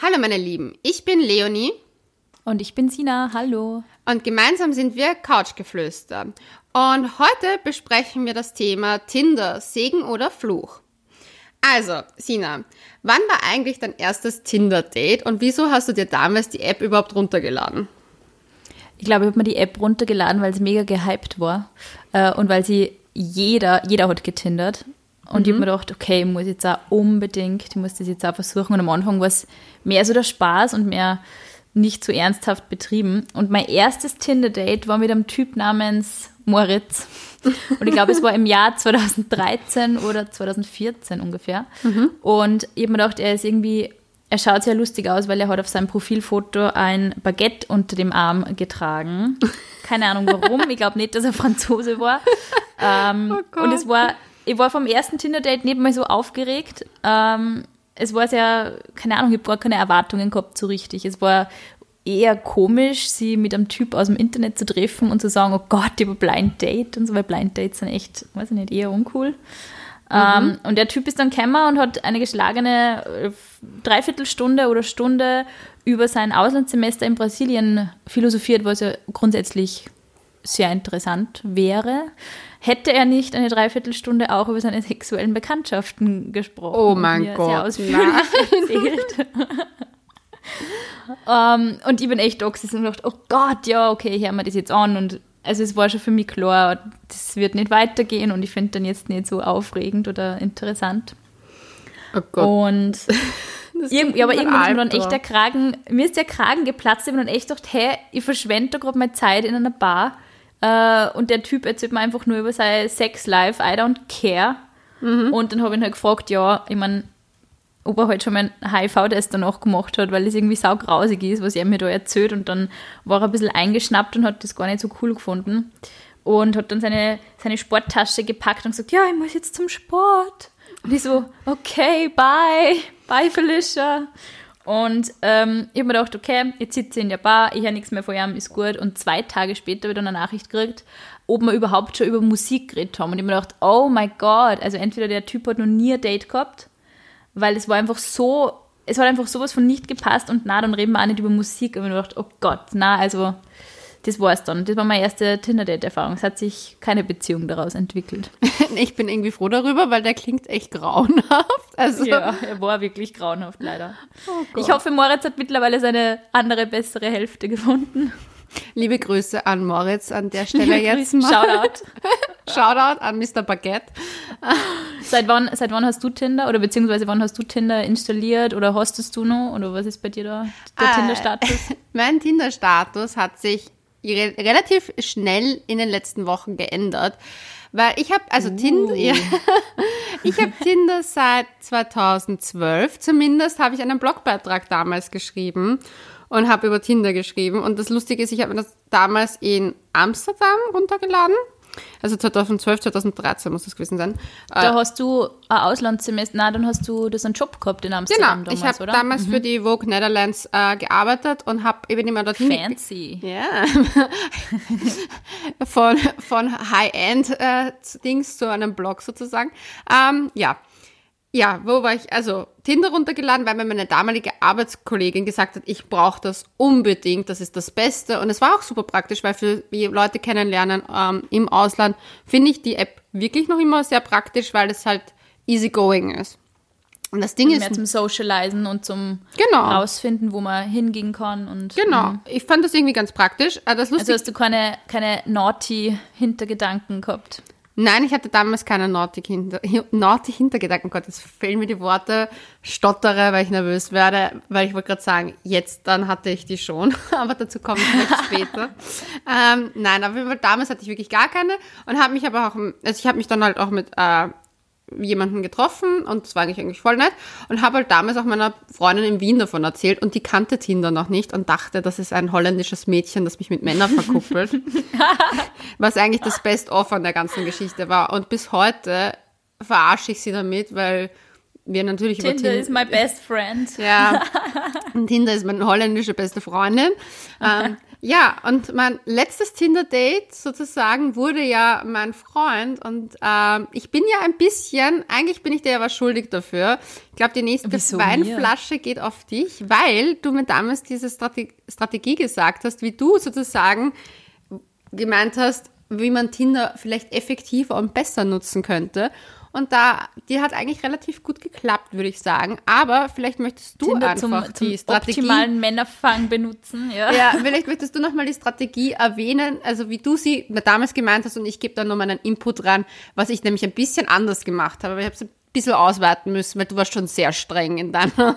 Hallo meine Lieben, ich bin Leonie. Und ich bin Sina, hallo. Und gemeinsam sind wir Couchgeflüster. Und heute besprechen wir das Thema Tinder, Segen oder Fluch. Also, Sina, wann war eigentlich dein erstes Tinder-Date und wieso hast du dir damals die App überhaupt runtergeladen? Ich glaube, ich habe mir die App runtergeladen, weil sie mega gehypt war äh, und weil sie jeder, jeder hat getindert. Und mhm. ich habe mir gedacht, okay, ich muss jetzt auch unbedingt, ich muss das jetzt auch versuchen. Und am Anfang war es mehr so der Spaß und mehr nicht so ernsthaft betrieben. Und mein erstes Tinder-Date war mit einem Typ namens Moritz. Und ich glaube, es war im Jahr 2013 oder 2014 ungefähr. Mhm. Und ich habe mir gedacht, er ist irgendwie, er schaut sehr lustig aus, weil er hat auf seinem Profilfoto ein Baguette unter dem Arm getragen. Keine Ahnung warum. Ich glaube nicht, dass er Franzose war. Ähm, oh und es war, ich war vom ersten Tinder-Date nicht mal so aufgeregt. Ähm, es war sehr, keine Ahnung, ich habe gar keine Erwartungen gehabt so richtig. Es war eher komisch, sie mit einem Typ aus dem Internet zu treffen und zu sagen, oh Gott, ich habe Blind Date und so, weil Blind Dates sind echt, weiß ich nicht, eher uncool. Mhm. Ähm, und der Typ ist dann gekommen und hat eine geschlagene äh, Dreiviertelstunde oder Stunde über sein Auslandssemester in Brasilien philosophiert, was ja grundsätzlich sehr interessant wäre. Hätte er nicht eine Dreiviertelstunde auch über seine sexuellen Bekanntschaften gesprochen? Oh mein Gott. Um, ähm, und ich bin echt da und gedacht, oh Gott, ja, okay, ich höre mir das jetzt an. Und also es war schon für mich klar, das wird nicht weitergehen und ich finde dann jetzt nicht so aufregend oder interessant. Oh Gott. Und ja, aber irgendwann ist mir dann echt der Kragen, mir ist der Kragen geplatzt, ich habe dann echt gedacht, hey, ich verschwende da gerade meine Zeit in einer Bar äh, und der Typ erzählt mir einfach nur über sein Sex-Life, I don't care. Mhm. Und dann habe ich ihn halt gefragt, ja, ich meine, ob er halt schon mal einen HIV-Test danach gemacht hat, weil es irgendwie saugrausig ist, was er mir da erzählt. Und dann war er ein bisschen eingeschnappt und hat das gar nicht so cool gefunden. Und hat dann seine, seine Sporttasche gepackt und gesagt, ja, ich muss jetzt zum Sport. Und ich so, okay, bye, bye Felicia. Und ähm, ich habe mir gedacht, okay, jetzt sitze ich in der Bar, ich habe nichts mehr von ihm, ist gut. Und zwei Tage später habe ich dann eine Nachricht gekriegt, ob wir überhaupt schon über Musik geredet haben. Und ich habe mir gedacht, oh mein Gott, also entweder der Typ hat noch nie ein Date gehabt, weil es war einfach so, es hat einfach sowas von nicht gepasst und na, dann reden wir auch nicht über Musik. Und ich habe mir gedacht, oh Gott, na, also das war es dann. Das war meine erste Tinder-Date-Erfahrung. Es hat sich keine Beziehung daraus entwickelt. ich bin irgendwie froh darüber, weil der klingt echt grauenhaft. Also ja, er war wirklich grauenhaft, leider. Oh ich hoffe, Moritz hat mittlerweile seine andere, bessere Hälfte gefunden. Liebe Grüße an Moritz an der Stelle jetzt mal. Shoutout. Shoutout an Mr. Baguette. Seit wann, seit wann hast du Tinder oder beziehungsweise wann hast du Tinder installiert oder hostest du noch oder was ist bei dir da der äh, Tinder-Status? Mein Tinder-Status hat sich relativ schnell in den letzten Wochen geändert. Weil ich habe, also uh. Tinder, ja, ich habe Tinder seit 2012 zumindest, habe ich einen Blogbeitrag damals geschrieben und habe über Tinder geschrieben. Und das Lustige ist, ich habe mir das damals in Amsterdam runtergeladen also 2012, 2013 muss das gewesen sein. Da äh, hast du ein Auslandssemester, nein, dann hast du das einen Job gehabt in Amsterdam genau, damals, ich habe damals mhm. für die Vogue Netherlands äh, gearbeitet und habe eben immer dorthin... Fancy. Ja. von von High-End-Dings äh, zu einem Blog sozusagen. Ähm, ja, ja, wo war ich? Also Tinder runtergeladen, weil mir meine damalige Arbeitskollegin gesagt hat, ich brauche das unbedingt, das ist das Beste. Und es war auch super praktisch, weil für Leute kennenlernen ähm, im Ausland finde ich die App wirklich noch immer sehr praktisch, weil es halt easygoing ist. Und das Ding und ist. Mehr zum Socializen und zum genau. rausfinden, wo man hingehen kann. Und, genau. Mh. Ich fand das irgendwie ganz praktisch. Äh, das also hast du keine, keine naughty Hintergedanken gehabt? Nein, ich hatte damals keine naughty, Hinter naughty Hintergedanken. Gott, jetzt fehlen mir die Worte, stottere, weil ich nervös werde, weil ich wollte gerade sagen, jetzt, dann hatte ich die schon, aber dazu komme ich später. ähm, nein, aber damals hatte ich wirklich gar keine und habe mich aber auch, also ich habe mich dann halt auch mit äh, jemanden getroffen und das war eigentlich, eigentlich voll nett und habe halt damals auch meiner Freundin in Wien davon erzählt und die kannte Tinder noch nicht und dachte, das ist ein holländisches Mädchen, das mich mit Männern verkuppelt. was eigentlich das Best-of an der ganzen Geschichte war und bis heute verarsche ich sie damit, weil wir natürlich Tinder über Tinder is my best friend. Ja, und Tinder ist meine holländische beste Freundin. Ähm, ja, und mein letztes Tinder-Date sozusagen wurde ja mein Freund und ähm, ich bin ja ein bisschen, eigentlich bin ich dir ja was schuldig dafür. Ich glaube, die nächste Wieso Weinflasche geht auf dich, weil du mir damals diese Strate Strategie gesagt hast, wie du sozusagen gemeint hast, wie man Tinder vielleicht effektiver und besser nutzen könnte. Und da, die hat eigentlich relativ gut geklappt, würde ich sagen. Aber vielleicht möchtest du Tinder einfach zum, zum die Strategie. optimalen Männerfang benutzen. Ja. Ja, vielleicht möchtest du nochmal die Strategie erwähnen, also wie du sie damals gemeint hast und ich gebe da noch meinen Input rein, was ich nämlich ein bisschen anders gemacht habe. Aber ich habe es ein bisschen ausweiten müssen, weil du warst schon sehr streng in deiner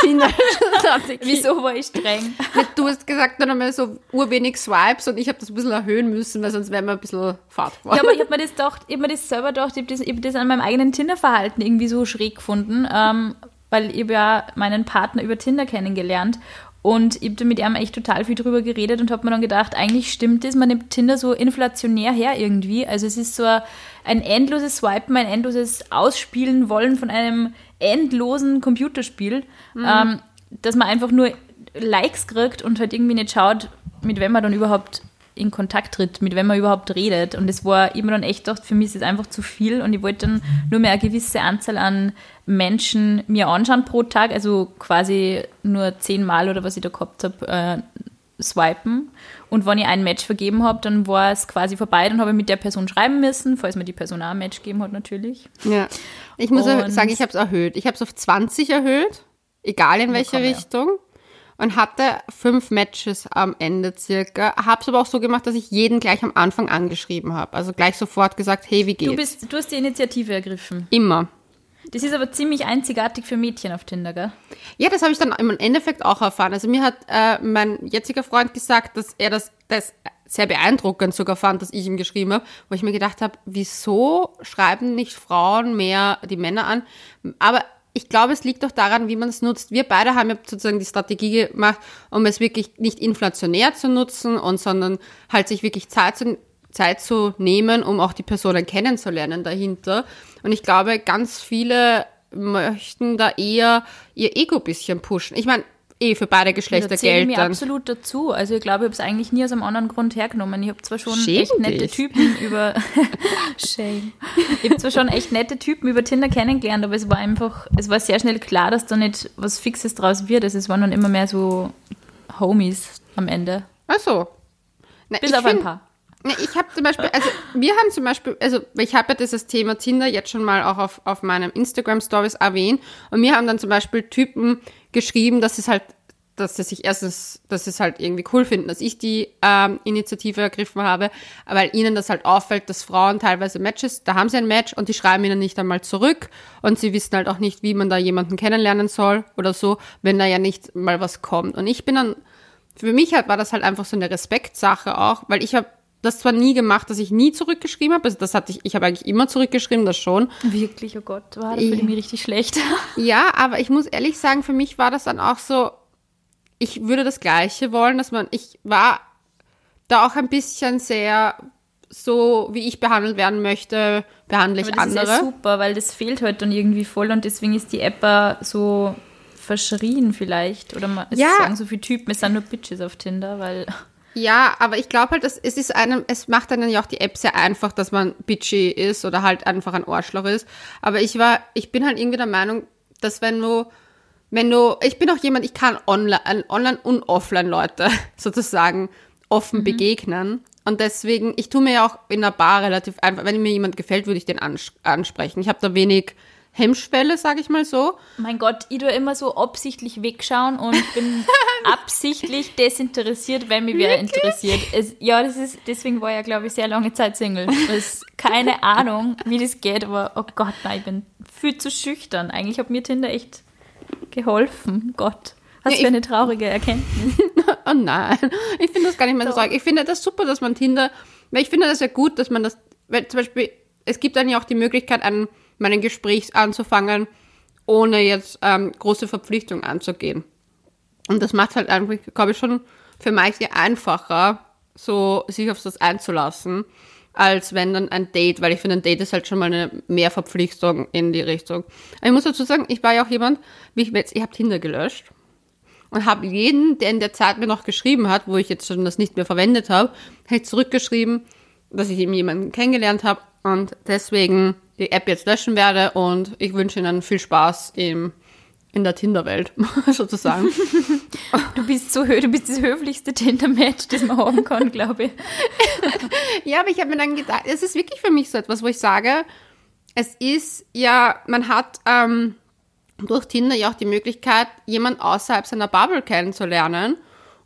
Tinder-Strategie. Wieso war ich streng? Du hast gesagt, dann haben wir so urwenig Swipes und ich habe das ein bisschen erhöhen müssen, weil sonst wären wir ein bisschen fad geworden. Ja, aber ich habe mir das gedacht, ich hab mir das selber gedacht, ich habe das, ich hab das an meinem eigenen Tinder-Verhalten irgendwie so schräg gefunden, ähm, weil ich ja meinen Partner über Tinder kennengelernt und ich habe mit ihm echt total viel drüber geredet und habe mir dann gedacht, eigentlich stimmt das, man nimmt Tinder so inflationär her irgendwie. Also es ist so ein endloses Swipen, ein endloses Ausspielen wollen von einem endlosen Computerspiel, ähm, dass man einfach nur Likes kriegt und halt irgendwie nicht schaut, mit wem man dann überhaupt in Kontakt tritt, mit wem man überhaupt redet. Und es war immer dann echt gedacht, für mich ist es einfach zu viel und ich wollte dann nur mehr eine gewisse Anzahl an Menschen mir anschauen pro Tag, also quasi nur zehnmal oder was ich da gehabt habe, äh, swipen. Und wenn ich ein Match vergeben habe, dann war es quasi vorbei, dann habe ich mit der Person schreiben müssen, falls mir die Person auch ein Match gegeben hat natürlich. Ja. Ich muss Und- sagen, ich habe es erhöht. Ich habe es auf 20 erhöht, egal in welche komm her. Und hatte fünf Matches am Ende circa. Habe es aber auch so gemacht, dass ich jeden gleich am Anfang angeschrieben habe. Also gleich sofort gesagt, hey, wie geht's? Du, bist, du hast die Initiative ergriffen. Immer. Das ist aber ziemlich einzigartig für Mädchen auf Tinder, gell? Ja, das habe ich dann im Endeffekt auch erfahren. Also mir hat äh, mein jetziger Freund gesagt, dass er das, das sehr beeindruckend sogar fand, dass ich ihm geschrieben habe, wo ich mir gedacht habe, wieso schreiben nicht Frauen mehr die Männer an? Aber ich glaube, es liegt doch daran, wie man es nutzt. Wir beide haben ja sozusagen die Strategie gemacht, um es wirklich nicht inflationär zu nutzen und sondern halt sich wirklich Zeit zu, Zeit zu nehmen, um auch die Personen kennenzulernen dahinter. Und ich glaube, ganz viele möchten da eher ihr Ego bisschen pushen. Ich meine, eh für beide Geschlechter Da zähle ich gelten. mir absolut dazu. Also ich glaube, ich habe es eigentlich nie aus einem anderen Grund hergenommen. Ich habe zwar schon Schäm echt nette dich. Typen über Shame. Ich habe zwar schon echt nette Typen über Tinder kennengelernt, aber es war einfach, es war sehr schnell klar, dass da nicht was Fixes draus wird. Also es waren dann immer mehr so Homies am Ende. Ach so. Na, Bis ich auf ein paar. Na, ich habe zum Beispiel, also wir haben zum Beispiel, also ich habe ja dieses Thema Tinder jetzt schon mal auch auf, auf meinem Instagram Stories erwähnt und mir haben dann zum Beispiel Typen geschrieben, dass es halt, dass sie sich erstens, dass sie es halt irgendwie cool finden, dass ich die ähm, Initiative ergriffen habe, weil ihnen das halt auffällt, dass Frauen teilweise Matches, da haben sie ein Match und die schreiben ihnen nicht einmal zurück und sie wissen halt auch nicht, wie man da jemanden kennenlernen soll oder so, wenn da ja nicht mal was kommt. Und ich bin dann für mich halt war das halt einfach so eine Respektsache auch, weil ich habe das zwar nie gemacht, dass ich nie zurückgeschrieben habe, also das hatte ich, ich habe eigentlich immer zurückgeschrieben, das schon. Wirklich, oh Gott, war da fühle ich mich richtig schlecht. Ja, aber ich muss ehrlich sagen, für mich war das dann auch so, ich würde das Gleiche wollen, dass man, ich war da auch ein bisschen sehr so, wie ich behandelt werden möchte, behandle ich Aber das andere. ist ja super, weil das fehlt halt dann irgendwie voll und deswegen ist die App so verschrien vielleicht. Oder man, es Ja. sagen so viele Typen, es sind nur Bitches auf Tinder, weil Ja, aber ich glaube halt, dass es ist einem, es macht einem ja auch die App sehr einfach, dass man bitchy ist oder halt einfach ein Arschloch ist. Aber ich war, ich bin halt irgendwie der Meinung, dass wenn du, wenn du, ich bin auch jemand, ich kann online, online und offline Leute sozusagen offen begegnen. Und deswegen, ich tue mir ja auch in einer Bar relativ einfach, wenn mir jemand gefällt, würde ich den ans ansprechen. Ich habe da wenig Hemmschwelle, sage ich mal so. Mein Gott, ich tue immer so absichtlich wegschauen und bin absichtlich desinteressiert, wenn mich wer interessiert. Es, ja, das ist, deswegen war ich ja, glaube ich, sehr lange Zeit Single. Es, keine Ahnung, wie das geht, aber oh Gott, nein, ich bin viel zu schüchtern. Eigentlich hat mir Tinder echt geholfen. Gott, was Ja, für eine traurige Erkenntnis. Oh nein, ich finde das gar nicht mehr so traurig. Ich finde das super, dass man Tinder, weil ich finde das ja gut, dass man das, weil zum Beispiel, es gibt dann ja auch die Möglichkeit, an meinen Gesprächs anzufangen, ohne jetzt ähm, große Verpflichtungen anzugehen. Und das macht halt einfach, glaube ich, schon für manche einfacher, so sich auf das einzulassen. als wenn dann ein Date, weil ich finde, ein Date ist halt schon mal eine Mehrverpflichtung in die Richtung. Ich muss dazu sagen, ich war ja auch jemand, wie ich jetzt, ich habe Tinder gelöscht und habe jeden, der in der Zeit mir noch geschrieben hat, wo ich jetzt schon das nicht mehr verwendet habe, halt zurückgeschrieben, dass ich eben jemanden kennengelernt habe und deswegen die App jetzt löschen werde und ich wünsche Ihnen viel Spaß im in der Tinder-Welt, sozusagen. Du bist so du bist das höflichste Tinder-Match, das man haben kann, glaube ich. ja, aber ich habe mir dann gedacht, es ist wirklich für mich so etwas, wo ich sage, es ist ja, man hat ähm, durch Tinder ja auch die Möglichkeit, jemand außerhalb seiner Bubble kennenzulernen.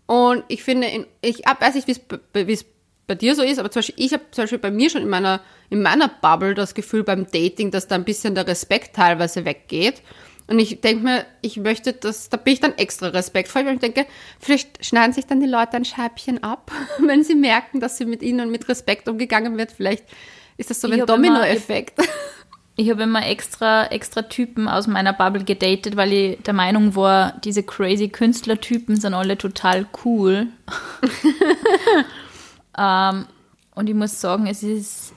Und ich finde, in, ich weiß nicht, wie es bei dir so ist, aber zum Beispiel, ich habe zum Beispiel bei mir schon in meiner, in meiner Bubble das Gefühl beim Dating, dass da ein bisschen der Respekt teilweise weggeht. Und ich denke mir, ich möchte das, da bin ich dann extra respektvoll, weil ich denke, vielleicht schneiden sich dann die Leute ein Scheibchen ab, wenn sie merken, dass sie mit ihnen mit Respekt umgegangen wird. Vielleicht ist das so ein Dominoeffekt. Ich habe immer extra, extra Typen aus meiner Bubble gedatet, weil ich der Meinung war, diese crazy Künstlertypen sind alle total cool. ähm, und ich muss sagen, es ist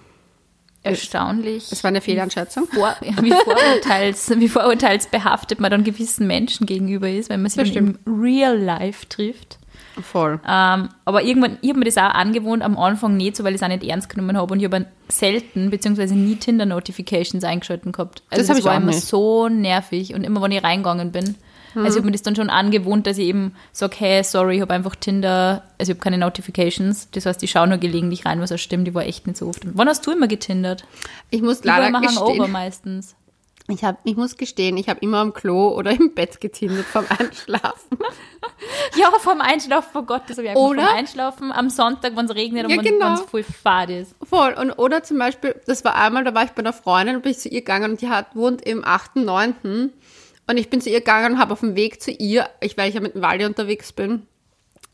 erstaunlich. Das war eine Fehleinschätzung. Vor, wie, vorurteils, wie vorurteilsbehaftet man dann gewissen Menschen gegenüber ist, wenn man sich im Real Life trifft. Voll. Ähm, aber irgendwann, ich habe mir das auch angewohnt, am Anfang nicht so, weil ich es auch nicht ernst genommen habe und ich habe selten beziehungsweise nie Tinder-Notifications eingeschalten gehabt. Also das, das war immer nicht. so nervig und immer, wenn ich reingegangen bin, Mhm. Also ich habe mir das dann schon angewohnt, dass ich eben sage, hey, sorry, ich habe einfach Tinder, also ich habe keine Notifications. Das heißt, ich schaue nur gelegentlich rein, was auch stimmt. Die war echt nicht so oft. Wann hast du immer getindert? Ich muss leider immer gestehen. Hangover meistens. Ich, hab, ich muss gestehen, ich habe immer am Klo oder im Bett getindert vom Einschlafen. ja, vom Einschlafen, oh Gott, das habe ich oder? vom Einschlafen am Sonntag, wenn es regnet und ja, genau. voll fad ist. Voll. Und, oder zum Beispiel, das war einmal, da war ich bei einer Freundin und bin ich zu ihr gegangen und die hat, wohnt im 8., 9. Und ich bin zu ihr gegangen und habe auf dem Weg zu ihr, ich, weil ich ja mit dem Waldi unterwegs bin,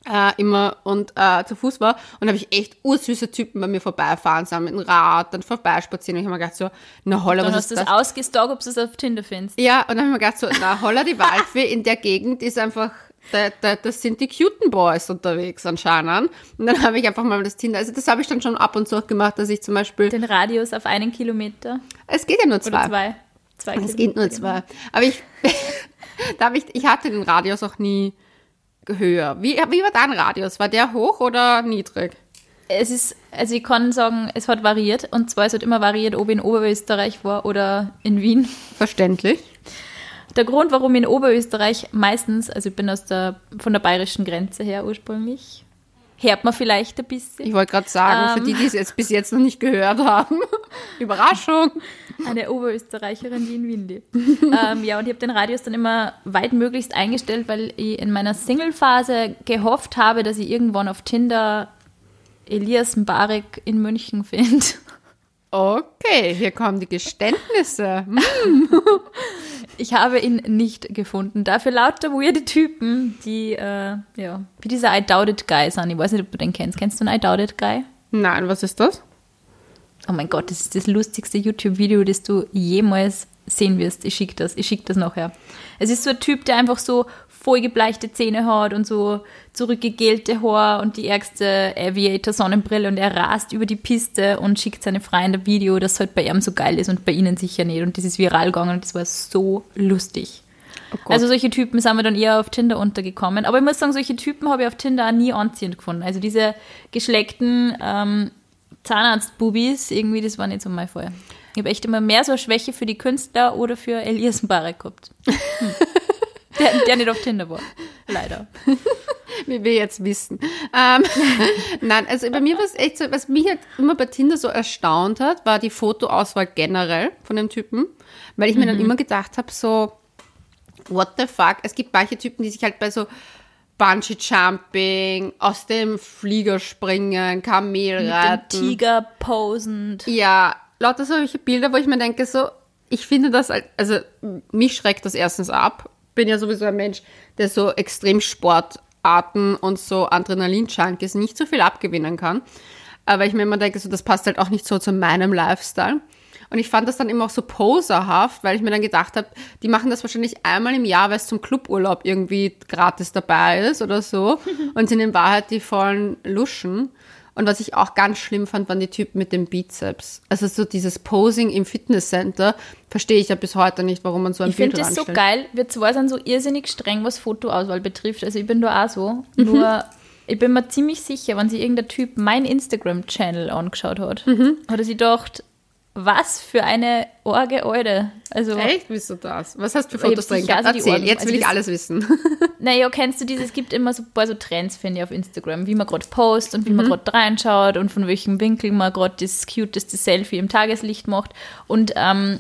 äh, immer und äh, zu Fuß war und habe ich echt ursüße Typen bei mir vorbeifahren, sind mit dem Rad, dann vorbeispazieren und ich habe mir gedacht so, na holla, was hast ist das? Dann hast du ausgestalkt, ob du es auf Tinder findest. Ja, und dann habe ich mir gedacht so, na holla, die Waldfee in der Gegend ist einfach, da, da, das sind die cuten Boys unterwegs anscheinend. Und dann habe ich einfach mal das Tinder, also das habe ich dann schon ab und zu gemacht, dass ich zum Beispiel... Den Radius auf einen Kilometer? Es geht ja nur zwei. Oder zwei. Zwei es geht nur zwei. Aber ich, da ich, ich hatte den Radius auch nie höher. Wie, wie war dein Radius? War der hoch oder niedrig? Es ist, also ich kann sagen, es hat variiert. Und zwar, es hat immer variiert, ob ich in Oberösterreich war oder in Wien. Verständlich. Der Grund, warum ich in Oberösterreich meistens, also ich bin aus der, von der bayerischen Grenze her ursprünglich, hört man vielleicht ein bisschen. Ich wollte gerade sagen, ähm, für die, die es jetzt bis jetzt noch nicht gehört haben, Überraschung. Eine Oberösterreicherin, die in Wien lebt. ähm, ja, und ich habe den Radius dann immer weit möglichst eingestellt, weil ich in meiner Single-Phase gehofft habe, dass ich irgendwann auf Tinder Elias Mbarek in München finde. Okay, hier kommen die Geständnisse. ich habe ihn nicht gefunden. Dafür lauter weirde Typen, die, äh, ja, wie dieser I Doubt It Guy sind. Ich weiß nicht, ob du den kennst. Kennst du einen I Doubt It Guy? Nein, was ist das? Oh mein Gott, das ist das lustigste YouTube-Video, das du jemals sehen wirst. Ich schicke das, ich schicke das nachher. Es ist so ein Typ, der einfach so vollgebleichte Zähne hat und so zurückgegelte Haar und die ärgste Aviator-Sonnenbrille und er rast über die Piste und schickt seine Freunde ein Video, das halt bei ihm so geil ist und bei ihnen sicher nicht. Und das ist viral gegangen und das war so lustig. Oh also solche Typen sind wir dann eher auf Tinder untergekommen. Aber ich muss sagen, solche Typen habe ich auf Tinder auch nie anziehend gefunden. Also diese geschleckten ähm, Zahnarztbubis, irgendwie, das war nicht so mein Fall. Ich habe echt immer mehr so eine Schwäche für die Künstler oder für Elias Mbarek gehabt. Hm. Der, nicht auf Tinder war. Leider. Wie wir jetzt wissen. Ähm, nein, also bei mir war es echt so, was mich halt immer bei Tinder so erstaunt hat, war die Fotoauswahl generell von dem Typen. Weil ich mir dann mhm. immer gedacht habe, so, what the fuck? Es gibt manche Typen, die sich halt bei so Bungee Jumping, aus dem Flieger springen, Kamel reiten. Mit dem Tiger posend. Ja, lauter solche Bilder, wo ich mir denke, so, ich finde das, also mich schreckt das erstens ab, bin ja sowieso ein Mensch, der so Extremsportarten und so Adrenalin-Junkies nicht so viel abgewinnen kann. Aber ich mir immer denke, so, das passt halt auch nicht so zu meinem Lifestyle. Und ich fand das dann immer auch so poserhaft, weil ich mir dann gedacht habe, die machen das wahrscheinlich einmal im Jahr, weil es zum Cluburlaub irgendwie gratis dabei ist oder so. Und sind in Wahrheit die vollen Luschen. Und was ich auch ganz schlimm fand, waren die Typen mit dem Bizeps. Also so dieses Posing im Fitnesscenter verstehe ich ja bis heute nicht, warum man so ein Ich Bild finde das so geil. Wir zwei sind so irrsinnig streng, was Fotoauswahl betrifft. Also ich bin da auch so. Mhm. Nur ich bin mir ziemlich sicher, wenn sich irgendein Typ mein Instagram-Channel angeschaut hat, Mhm. hat er sich gedacht, was für eine Orge Eude. Also, Echt? Wieso das? Was hast du für Ich Fotos drin gehabt? also Erzähl, Ohren- jetzt will also ich das- alles wissen. naja, kennst du dieses, es gibt immer so ein paar so Trends, finde ich, auf Instagram, wie man gerade post und wie Mhm. man gerade reinschaut und von welchem Winkel man gerade das cuteste Selfie im Tageslicht macht. Und ähm,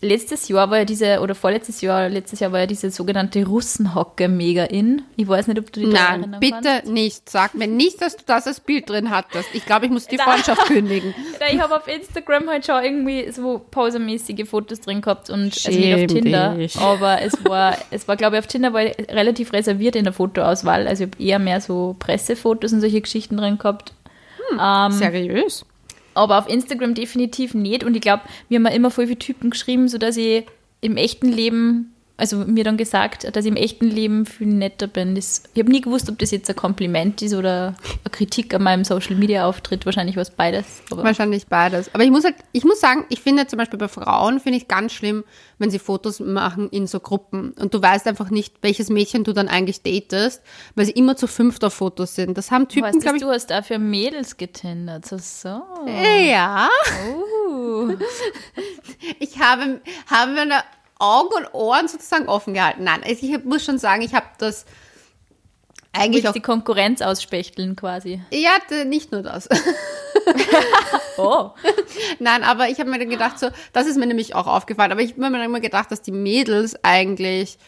letztes Jahr war ja diese, oder vorletztes Jahr, letztes Jahr war ja diese sogenannte Russenhocke mega in. Ich weiß nicht, ob du daran Nein, bitte kannst. nicht. Sag mir nicht, dass du das als Bild drin hattest. Ich glaube, ich muss die Freundschaft kündigen. Ja, Ich habe auf Instagram halt schon irgendwie so pausemäßige Fotos drin gehabt und also nicht auf Schäm Tinder. dich. Aber es war, es war, glaube ich, auf Tinder war ich relativ reserviert in der Fotoauswahl. Also ich habe eher mehr so Pressefotos und solche Geschichten drin gehabt. Ähm, Seriös? Aber auf Instagram definitiv nicht. Und ich glaube, mir haben immer voll viele Typen geschrieben, sodass ich im echten Leben, also mir dann gesagt, dass ich im echten Leben viel netter bin. Das, ich habe nie gewusst, ob das jetzt ein Kompliment ist oder eine Kritik an meinem Social Media Auftritt. Wahrscheinlich was beides. Wahrscheinlich beides. Aber ich muss halt, ich muss sagen, ich finde zum Beispiel bei Frauen finde ich ganz schlimm, wenn sie Fotos machen in so Gruppen und du weißt einfach nicht, welches Mädchen du dann eigentlich datest, weil sie immer zu fünft auf Fotos sind. Das haben Typen, glaube du, ich. du hast auch für Mädels getindert. So, so. Ja. Uh. Ich habe, habe meine Augen und Ohren sozusagen offen gehalten. Nein, also ich muss schon sagen, ich habe das eigentlich auch. die Konkurrenz ausspechteln quasi. Ja, nicht nur das. Oh. Nein, aber ich habe mir dann gedacht, so, das ist mir nämlich auch aufgefallen, aber ich habe mir dann immer gedacht, dass die Mädels eigentlich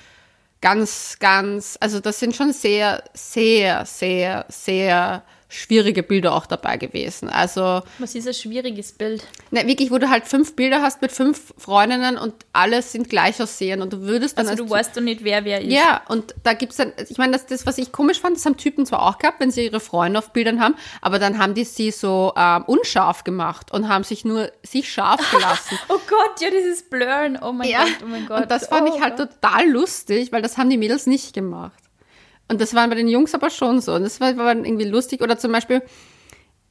ganz, ganz, also das sind schon sehr, sehr, sehr, sehr schwierige Bilder auch dabei gewesen. Also, Was ist ein schwieriges Bild? ne, wirklich, wo du halt fünf Bilder hast mit fünf Freundinnen und alle sind gleich aussehen und du würdest dann Also als du weißt doch nicht, wer wer ist. ja, und da gibt's dann, ich meine, das, das, was ich komisch fand, das haben Typen zwar auch gehabt, wenn sie ihre Freunde auf Bildern haben, aber dann haben die sie so ähm, unscharf gemacht und haben sich nur sich scharf gelassen. Oh Gott, ja, dieses Blurren. Oh mein ja, Gott, oh mein Gott. und das fand oh ich halt Gott. total lustig, weil das haben die Mädels nicht gemacht. Und das war bei den Jungs aber schon so. Und das war, war irgendwie lustig. Oder zum Beispiel,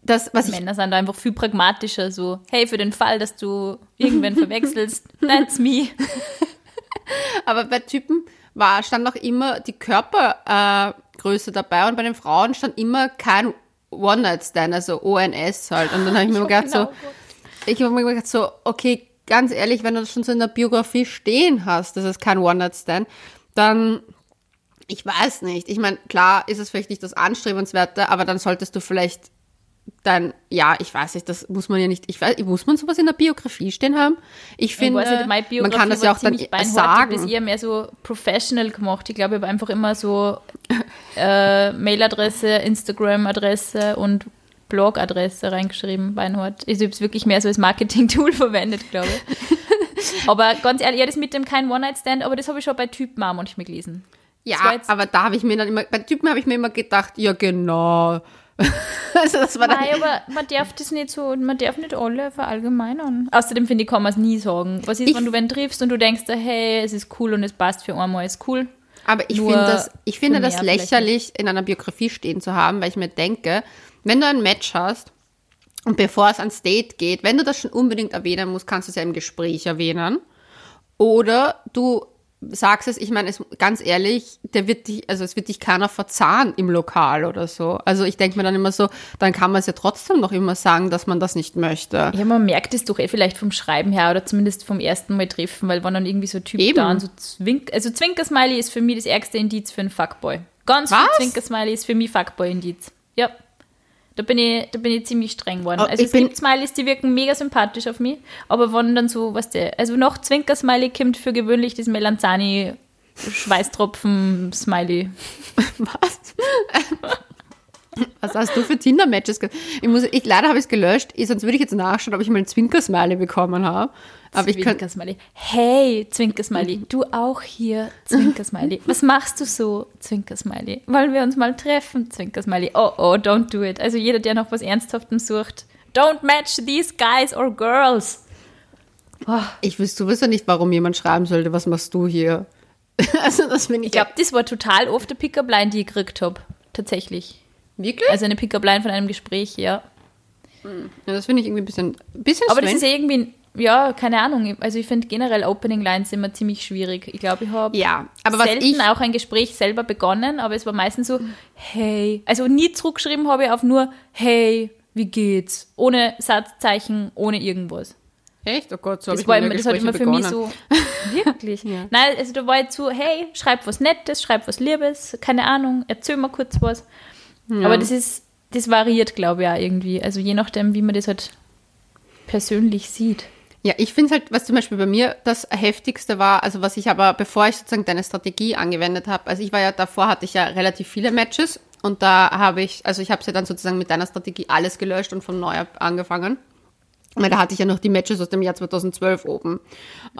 das, was ich Männer sind da einfach viel pragmatischer, so, hey, für den Fall, dass du irgendwen verwechselst, that's me. Aber bei Typen war, stand auch immer die Körpergröße äh, dabei und bei den Frauen stand immer kein One-Night-Stand, also ONS halt. Und dann habe ich mir gedacht, Genau. so, ich habe mir gedacht, so, okay, ganz ehrlich, wenn du das schon so in der Biografie stehen hast, das ist kein One-Night-Stand, dann, ich weiß nicht. Ich meine, klar ist es vielleicht nicht das Anstrebenswerte, aber dann solltest du vielleicht dann, ja, ich weiß nicht, das muss man ja nicht, ich weiß, muss man sowas in der Biografie stehen haben? Ich Ich finde, meine man kann das ja auch dann beinhart. Ich habe sagen. eher mehr so professional gemacht. Ich glaube, ich habe einfach immer so äh, Mailadresse, Instagram-Adresse und Blog-Adresse reingeschrieben, beinhart. Ich habe es wirklich mehr so als Marketing-Tool verwendet, glaube ich. aber ganz ehrlich, ja, das mit dem kein One-Night-Stand, aber das habe ich schon bei Typen auch manchmal gelesen. Ja, aber da habe ich mir dann immer, bei Typen habe ich mir immer gedacht, ja genau. also das war Nein, aber man darf das nicht so, man darf nicht alle verallgemeinern. Außerdem finde ich, kann man es nie sagen. Was ist, Ich- wenn du wen triffst und du denkst, hey, es ist cool und es passt für einmal, ist cool. aber ich nur finde das, ich finde das lächerlich, in einer Biografie stehen zu haben, weil ich mir denke, wenn du ein Match hast und bevor es ans Date geht, wenn du das schon unbedingt erwähnen musst, kannst du es ja im Gespräch erwähnen. Oder du sagst es, ich meine, es, ganz ehrlich, der wird dich, also es wird dich keiner verzahnen im Lokal oder so. Also ich denke mir dann immer so, dann kann man es ja trotzdem noch immer sagen, dass man das nicht möchte. Ja, man merkt es doch eh vielleicht vom Schreiben her oder zumindest vom ersten Mal treffen, weil wenn dann irgendwie so Typ Eben. da und so zwink, also Zwinkersmiley ist für mich das ärgste Indiz für einen Fuckboy. Ganz Was? Zwinkersmiley ist für mich Fuckboy-Indiz. Ja. Da bin, ich, da bin ich ziemlich streng geworden. Oh, also es gibt Smileys, die wirken mega sympathisch auf mich, aber wenn dann so, was der, also nach Zwinkersmiley kommt für gewöhnlich das Melanzani Schweißtropfen-Smiley. Was? Was hast du für Tinder-Matches? Ich muss, ich, leider habe ich es gelöscht, sonst würde ich jetzt nachschauen, ob ich mal ein Zwinkersmiley bekommen habe. Aber ich könnte. Zwinkersmiley. Hey, Zwinkersmiley, du auch hier, Zwinkersmiley. Was machst du so, Zwinkersmiley? Wollen wir uns mal treffen, Zwinkersmiley? Oh, oh, don't do it. Also jeder, der noch was Ernsthaftem sucht, don't match these guys or girls. Ich wüsste sowieso nicht, warum jemand schreiben sollte, was machst du hier? also, das finde ich. Ich glaube, das war total oft der Pickup-Line, die ich gekriegt habe. Tatsächlich. Wirklich? Also eine Pickup-Line von einem Gespräch, ja. Ja, das finde ich irgendwie ein bisschen, ein bisschen Aber das strange. ist eh irgendwie, ja, keine Ahnung. Also ich finde generell Opening Lines immer ziemlich schwierig. Ich glaube, ich habe Ja, aber was selten ich- auch ein Gespräch selber begonnen, aber es war meistens so, hey. Also nie zurückgeschrieben habe ich auf nur, hey, wie geht's? Ohne Satzzeichen, ohne irgendwas. Echt? Oh Gott, so habe Das, ich war immer, das hat immer für begonnen. mich so, wirklich. Nein, also da war ich so, hey, schreib was Nettes, schreib was Liebes, keine Ahnung, erzähl mal kurz was. Aber das ist, das variiert, glaube ich, auch irgendwie. Also je nachdem, wie man das halt persönlich sieht. Ja, ich finde halt, was zum Beispiel bei mir das heftigste war, also was ich aber, bevor ich sozusagen deine Strategie angewendet habe, also ich war ja davor, hatte ich ja relativ viele Matches und da habe ich, also ich habe ja dann sozusagen mit deiner Strategie alles gelöscht und von neu angefangen. Weil da hatte ich ja noch die Matches aus dem Jahr 2012 oben.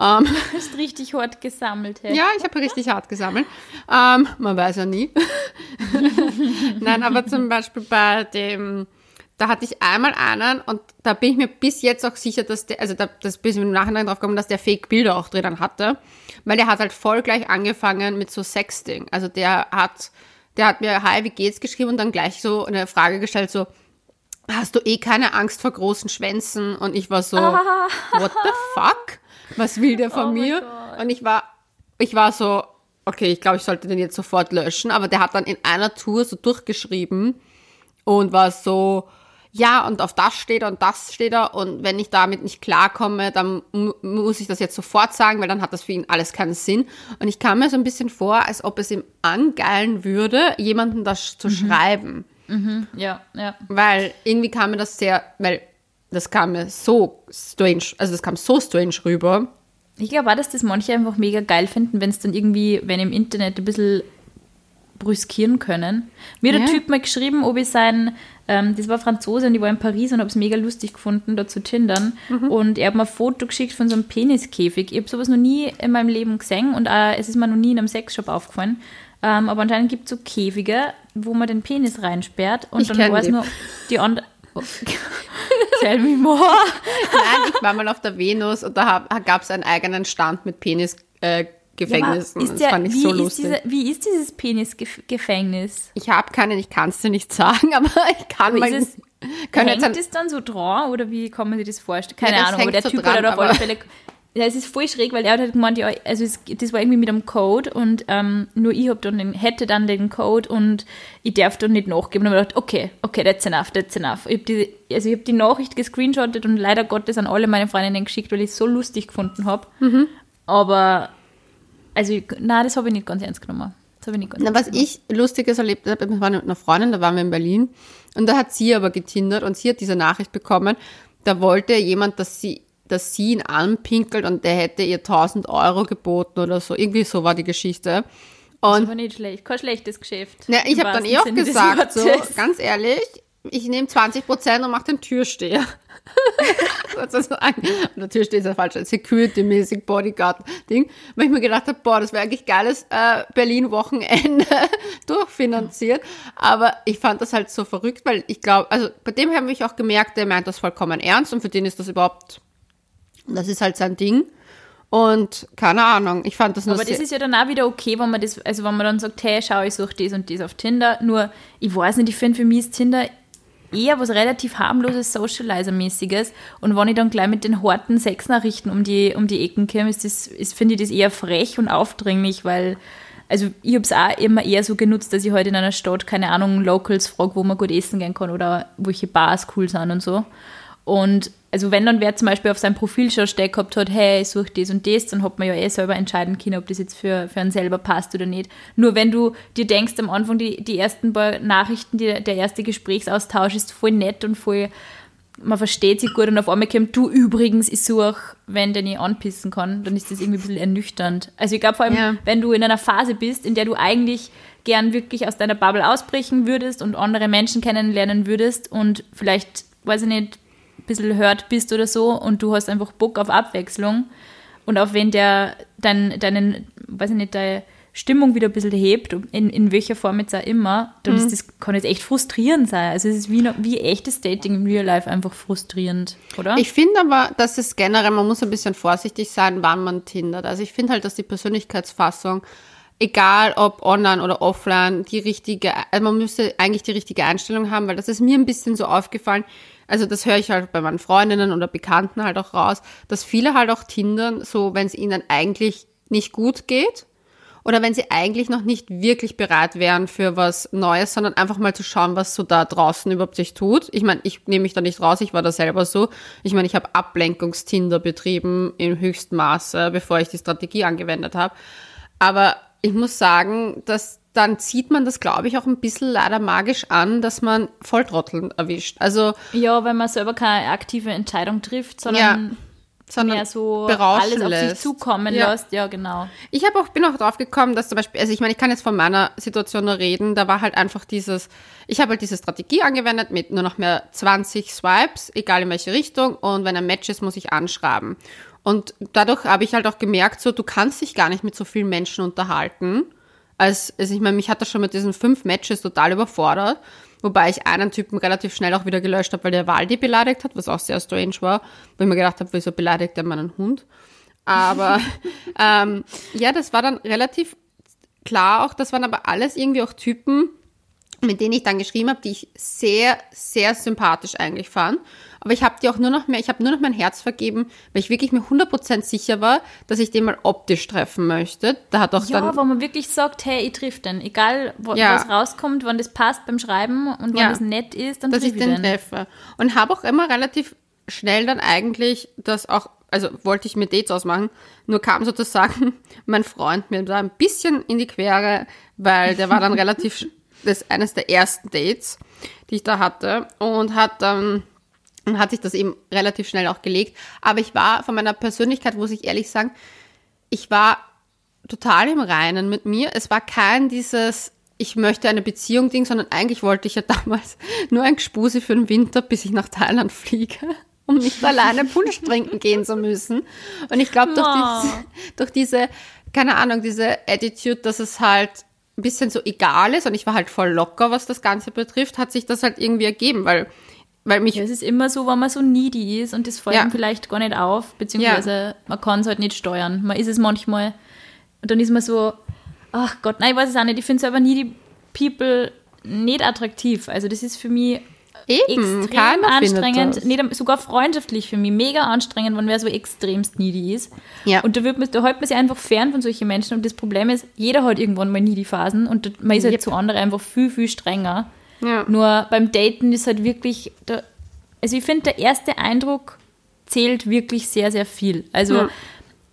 Ähm, Du hast richtig hart gesammelt, hey. ja, ich habe richtig hart gesammelt. Ähm, man weiß ja nie. Nein, aber zum Beispiel bei dem, da hatte ich einmal einen und da bin ich mir bis jetzt auch sicher, dass der, also da, das bin ich im Nachhinein drauf gekommen, dass der Fake-Bilder auch drinnen hatte. Weil der hat halt voll gleich angefangen mit so Sexting. Also der hat, der hat mir, hi, wie geht's geschrieben und dann gleich so eine Frage gestellt, so, hast du eh keine Angst vor großen Schwänzen? Und ich war so, what the fuck? Was will der von Oh mir? Und ich war, ich war so, okay, ich glaube, ich sollte den jetzt sofort löschen, aber der hat dann in einer Tour so durchgeschrieben und war so, ja, und auf das steht er und das steht er und wenn ich damit nicht klarkomme, dann mu muss ich das jetzt sofort sagen, weil dann hat das für ihn alles keinen Sinn. Und ich kam mir so ein bisschen vor, als ob es ihm angeilen würde, jemanden das zu schreiben. Ja, ja. Weil irgendwie kam mir das sehr, weil das kam mir so strange, also das kam so strange rüber. Ich glaube auch, dass das manche einfach mega geil finden, wenn es dann irgendwie, wenn im Internet ein bisschen brüskieren können. Mir hat Ja. der Typ mal geschrieben, ob ich sein, ähm, das war Franzose und ich war in Paris und habe es mega lustig gefunden, da zu tindern. Und er hat mir ein Foto geschickt von so einem Peniskäfig. Ich habe sowas noch nie in meinem Leben gesehen und auch, es ist mir noch nie in einem Sexshop aufgefallen. Ähm, aber anscheinend gibt es so Käfige, wo man den Penis reinsperrt und Ich dann weiß die. nur die andere. Tell me more. Nein, ich war mal auf der Venus und da gab es einen eigenen Stand mit Penis. Äh, Gefängnissen. Ja, das ist der, fand ich wie, so ist lustig. diese, wie ist dieses Penisgefängnis? ich habe keinen, ich kann es dir nicht sagen, aber ich kann Aber mal. ist es- können Hängt jetzt das dann so dran oder wie kann man sich das vorstellen? Keine Ja, das Ahnung, aber der so Typ dran, hat auf alle Fälle. Ja, es ist voll schräg, weil er hat gemeint, ja, also es, das war irgendwie mit einem Code und ähm, nur ich hab dann den, hätte dann den Code und ich darf dann nicht nachgeben. Und ich gedacht, okay, okay, that's enough, that's enough. Ich hab die, also ich habe die Nachricht gescreenshottet und leider Gottes an alle meine Freundinnen geschickt, weil ich es so lustig gefunden habe. Mhm. Aber, also, nein, das habe ich nicht ganz ernst genommen. Das habe ich nicht ganz Na, was genommen. ich Lustiges erlebt habe, wir waren mit einer Freundin, da waren wir in Berlin und da hat sie aber getindert und sie hat diese Nachricht bekommen, da wollte jemand, dass sie, dass sie ihn anpinkelt und der hätte ihr 1000 Euro geboten oder so. Irgendwie so war die Geschichte. Das Und ist aber nicht schlecht. Kein schlechtes Geschäft. ja, ich habe dann eh auch gesagt, so ganz ehrlich, ich nehme 20 Prozent und mache den Türsteher. Sozusagen. Und der Türsteher ist ja falsch, Security-mäßig Bodyguard-Ding. Weil ich mir gedacht habe, boah, das wäre eigentlich geiles äh, Berlin-Wochenende durchfinanziert. Aber ich fand das halt so verrückt, weil ich glaube, also bei dem habe ich auch gemerkt, der meint das vollkommen ernst und für den ist das überhaupt, das ist halt sein Ding. Und keine Ahnung, ich fand das nur Aber das ist ja dann auch wieder okay, wenn man das, also wenn man dann sagt, hey, schau, ich suche das und das auf Tinder. Nur, ich weiß nicht, ich finde für mich ist Tinder eher was relativ harmloses, Socializer-mäßiges. Und wenn ich dann gleich mit den harten Sexnachrichten um die, um die Ecken komme, ist ist, finde ich das eher frech und aufdringlich, weil, also ich habe es auch immer eher so genutzt, dass ich heute in einer Stadt, keine Ahnung, Locals frage, wo man gut essen gehen kann oder welche Bars cool sind und so. Und also wenn dann wer zum Beispiel auf seinem Profil schon steht gehabt hat, hey, ich suche das und das, dann hat man ja eh selber entscheiden können, ob das jetzt für, für einen selber passt oder nicht. Nur wenn du dir denkst, am Anfang die, die ersten paar Nachrichten, die, der erste Gesprächsaustausch ist voll nett und voll, man versteht sich gut und auf einmal kommt, du übrigens, ich suche, wenn der nicht anpissen kann, dann ist das irgendwie ein bisschen ernüchternd. Also ich glaube vor allem, Ja. wenn du in einer Phase bist, in der du eigentlich gern wirklich aus deiner Bubble ausbrechen würdest und andere Menschen kennenlernen würdest und vielleicht, weiß ich nicht, bisschen hört bist oder so und du hast einfach Bock auf Abwechslung und auf wen der dein, deinen, weiß ich nicht, deine Stimmung wieder ein bisschen hebt, in, in welcher Form jetzt auch immer, dann Mhm. ist das, kann das echt frustrierend sein. Also es ist wie, wie echtes Dating im Real Life einfach frustrierend, oder? Ich finde aber, dass es generell, man muss ein bisschen vorsichtig sein, wann man tindert. Also ich finde halt, dass die Persönlichkeitsfassung egal ob online oder offline, die richtige, also man müsste eigentlich die richtige Einstellung haben, weil das ist mir ein bisschen so aufgefallen. Also das höre ich halt bei meinen Freundinnen oder Bekannten halt auch raus, dass viele halt auch tindern, so wenn es ihnen eigentlich nicht gut geht oder wenn sie eigentlich noch nicht wirklich bereit wären für was Neues, sondern einfach mal zu schauen, was so da draußen überhaupt sich tut. Ich meine, ich nehme mich da nicht raus, ich war da selber so. Ich meine, ich habe Ablenkungstinder betrieben im höchsten Maße, bevor ich die Strategie angewendet habe. Aber ich muss sagen, dass dann zieht man das, glaube ich, auch ein bisschen leider magisch an, dass man Volltrotteln erwischt. Also ja, wenn man selber keine aktive Entscheidung trifft, sondern, ja, sondern mehr so alles auf lässt. sich zukommen ja. lässt. Ja, genau. Ich habe auch bin auch drauf gekommen, dass zum Beispiel, also ich meine, ich kann jetzt von meiner Situation nur reden. Da war halt einfach dieses, ich habe halt diese Strategie angewendet mit nur noch mehr 20 Swipes, egal in welche Richtung. Und wenn ein Match ist, muss ich anschreiben. Und dadurch habe ich halt auch gemerkt, so, du kannst dich gar nicht mit so vielen Menschen unterhalten. Als, also ich meine, mich hat das schon mit diesen fünf Matches total überfordert. Wobei ich einen Typen relativ schnell auch wieder gelöscht habe, weil der Waldi beleidigt hat, was auch sehr strange war. Wo ich mir gedacht habe, wieso beleidigt er meinen Hund? Aber ähm, ja, das war dann relativ klar auch. Das waren aber alles irgendwie auch Typen, mit denen ich dann geschrieben habe, die ich sehr, sehr sympathisch eigentlich fand. Aber ich habe die auch nur noch mehr, ich habe nur noch mein Herz vergeben, weil ich wirklich mir 100% sicher war, dass ich den mal optisch treffen möchte. Da hat auch ja, dann, wo man wirklich sagt, hey, ich triff den. Egal, wo, ja. was rauskommt, wann das passt beim Schreiben und wann ja. das nett ist, dann dass ich den, den treffe. Und habe auch immer relativ schnell dann eigentlich das auch also wollte ich mir Dates ausmachen, nur kam sozusagen mein Freund mir da ein bisschen in die Quere, weil der war dann relativ das eines der ersten Dates, die ich da hatte und hat dann ähm, hat sich das eben relativ schnell auch gelegt. Aber ich war von meiner Persönlichkeit, muss ich ehrlich sagen, ich war total im Reinen mit mir. Es war kein dieses, ich möchte eine Beziehung Ding, sondern eigentlich wollte ich ja damals nur ein Gespuse für den Winter, bis ich nach Thailand fliege, um nicht alleine Punsch trinken gehen zu müssen. Und ich glaube, durch, oh. die, durch diese, keine Ahnung, diese Attitude, dass es halt ein bisschen so egal ist und ich war halt voll locker, was das Ganze betrifft, hat sich das halt irgendwie ergeben, weil, weil mich. Ja, es ist immer so, wenn man so needy ist und das fällt ja. einem vielleicht gar nicht auf, beziehungsweise ja. man kann es halt nicht steuern. Man ist es manchmal und dann ist man so, ach Gott, nein, ich weiß es auch nicht, ich finde selber needy people nicht attraktiv. Also das ist für mich Eben, extrem anstrengend, nicht, sogar freundschaftlich für mich, mega anstrengend, wenn wer so extremst needy ist. Ja. Und da, wird man, da hält man sich einfach fern von solchen Menschen. Und das Problem ist, jeder hat irgendwann mal needy Phasen und man ist halt yep. zu anderen einfach viel, viel strenger. Ja. Nur beim Daten ist halt wirklich, da, also ich finde, der erste Eindruck zählt wirklich sehr, sehr viel. Also ja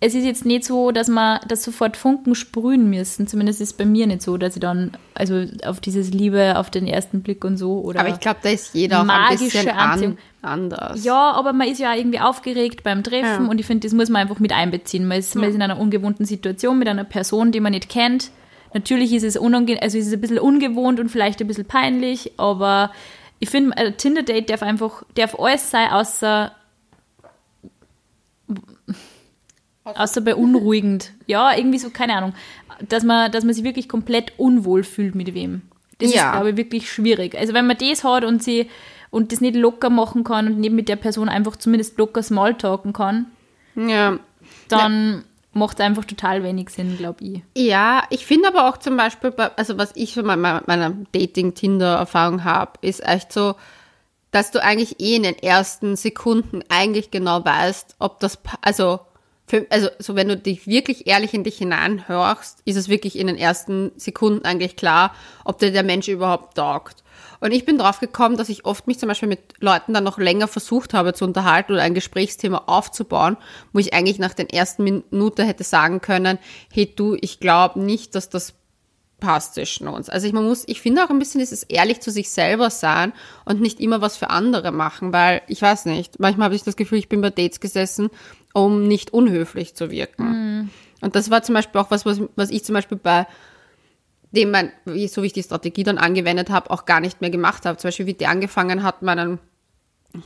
es ist jetzt nicht so, dass man das sofort Funken sprühen müssen. Zumindest ist es bei mir nicht so, dass ich dann, also auf dieses Liebe auf den ersten Blick und so oder. Aber ich glaube, da ist jeder auch ein bisschen an, anders. Ja, aber man ist ja irgendwie aufgeregt beim Treffen ja. und ich finde, das muss man einfach mit einbeziehen. Man ist, man ist in einer ungewohnten Situation mit einer Person, die man nicht kennt. Natürlich ist es, unange also ist es ein bisschen ungewohnt und vielleicht ein bisschen peinlich, aber ich finde, ein Tinder-Date darf einfach, darf alles sein, außer Außer beunruhigend. Ja, irgendwie so, keine Ahnung. Dass man, dass man sich wirklich komplett unwohl fühlt mit wem. Das ja. ist, glaube ich, wirklich schwierig. Also wenn man das hat und sie und das nicht locker machen kann und neben mit der Person einfach zumindest locker Smalltalken kann, ja. dann ja. macht es einfach total wenig Sinn, glaube ich. Ja, ich finde aber auch zum Beispiel, also was ich von meiner, meiner Dating-Tinder-Erfahrung habe, ist echt so, dass du eigentlich eh in den ersten Sekunden eigentlich genau weißt, ob das, also also so wenn du dich wirklich ehrlich in dich hineinhörst, ist es wirklich in den ersten Sekunden eigentlich klar, ob dir der Mensch überhaupt taugt. Und ich bin drauf gekommen, dass ich oft mich zum Beispiel mit Leuten dann noch länger versucht habe zu unterhalten oder ein Gesprächsthema aufzubauen, wo ich eigentlich nach den ersten Minuten hätte sagen können, hey du, ich glaube nicht, dass das passt zwischen uns. Also ich, man muss, ich finde auch ein bisschen dieses ehrlich zu sich selber sein und nicht immer was für andere machen, weil ich weiß nicht, manchmal habe ich das Gefühl, ich bin bei Dates gesessen um nicht unhöflich zu wirken. Mhm. Und das war zum Beispiel auch was, was, was ich zum Beispiel bei dem man, so wie ich die Strategie dann angewendet habe, auch gar nicht mehr gemacht habe. Zum Beispiel, wie die angefangen hat, meinen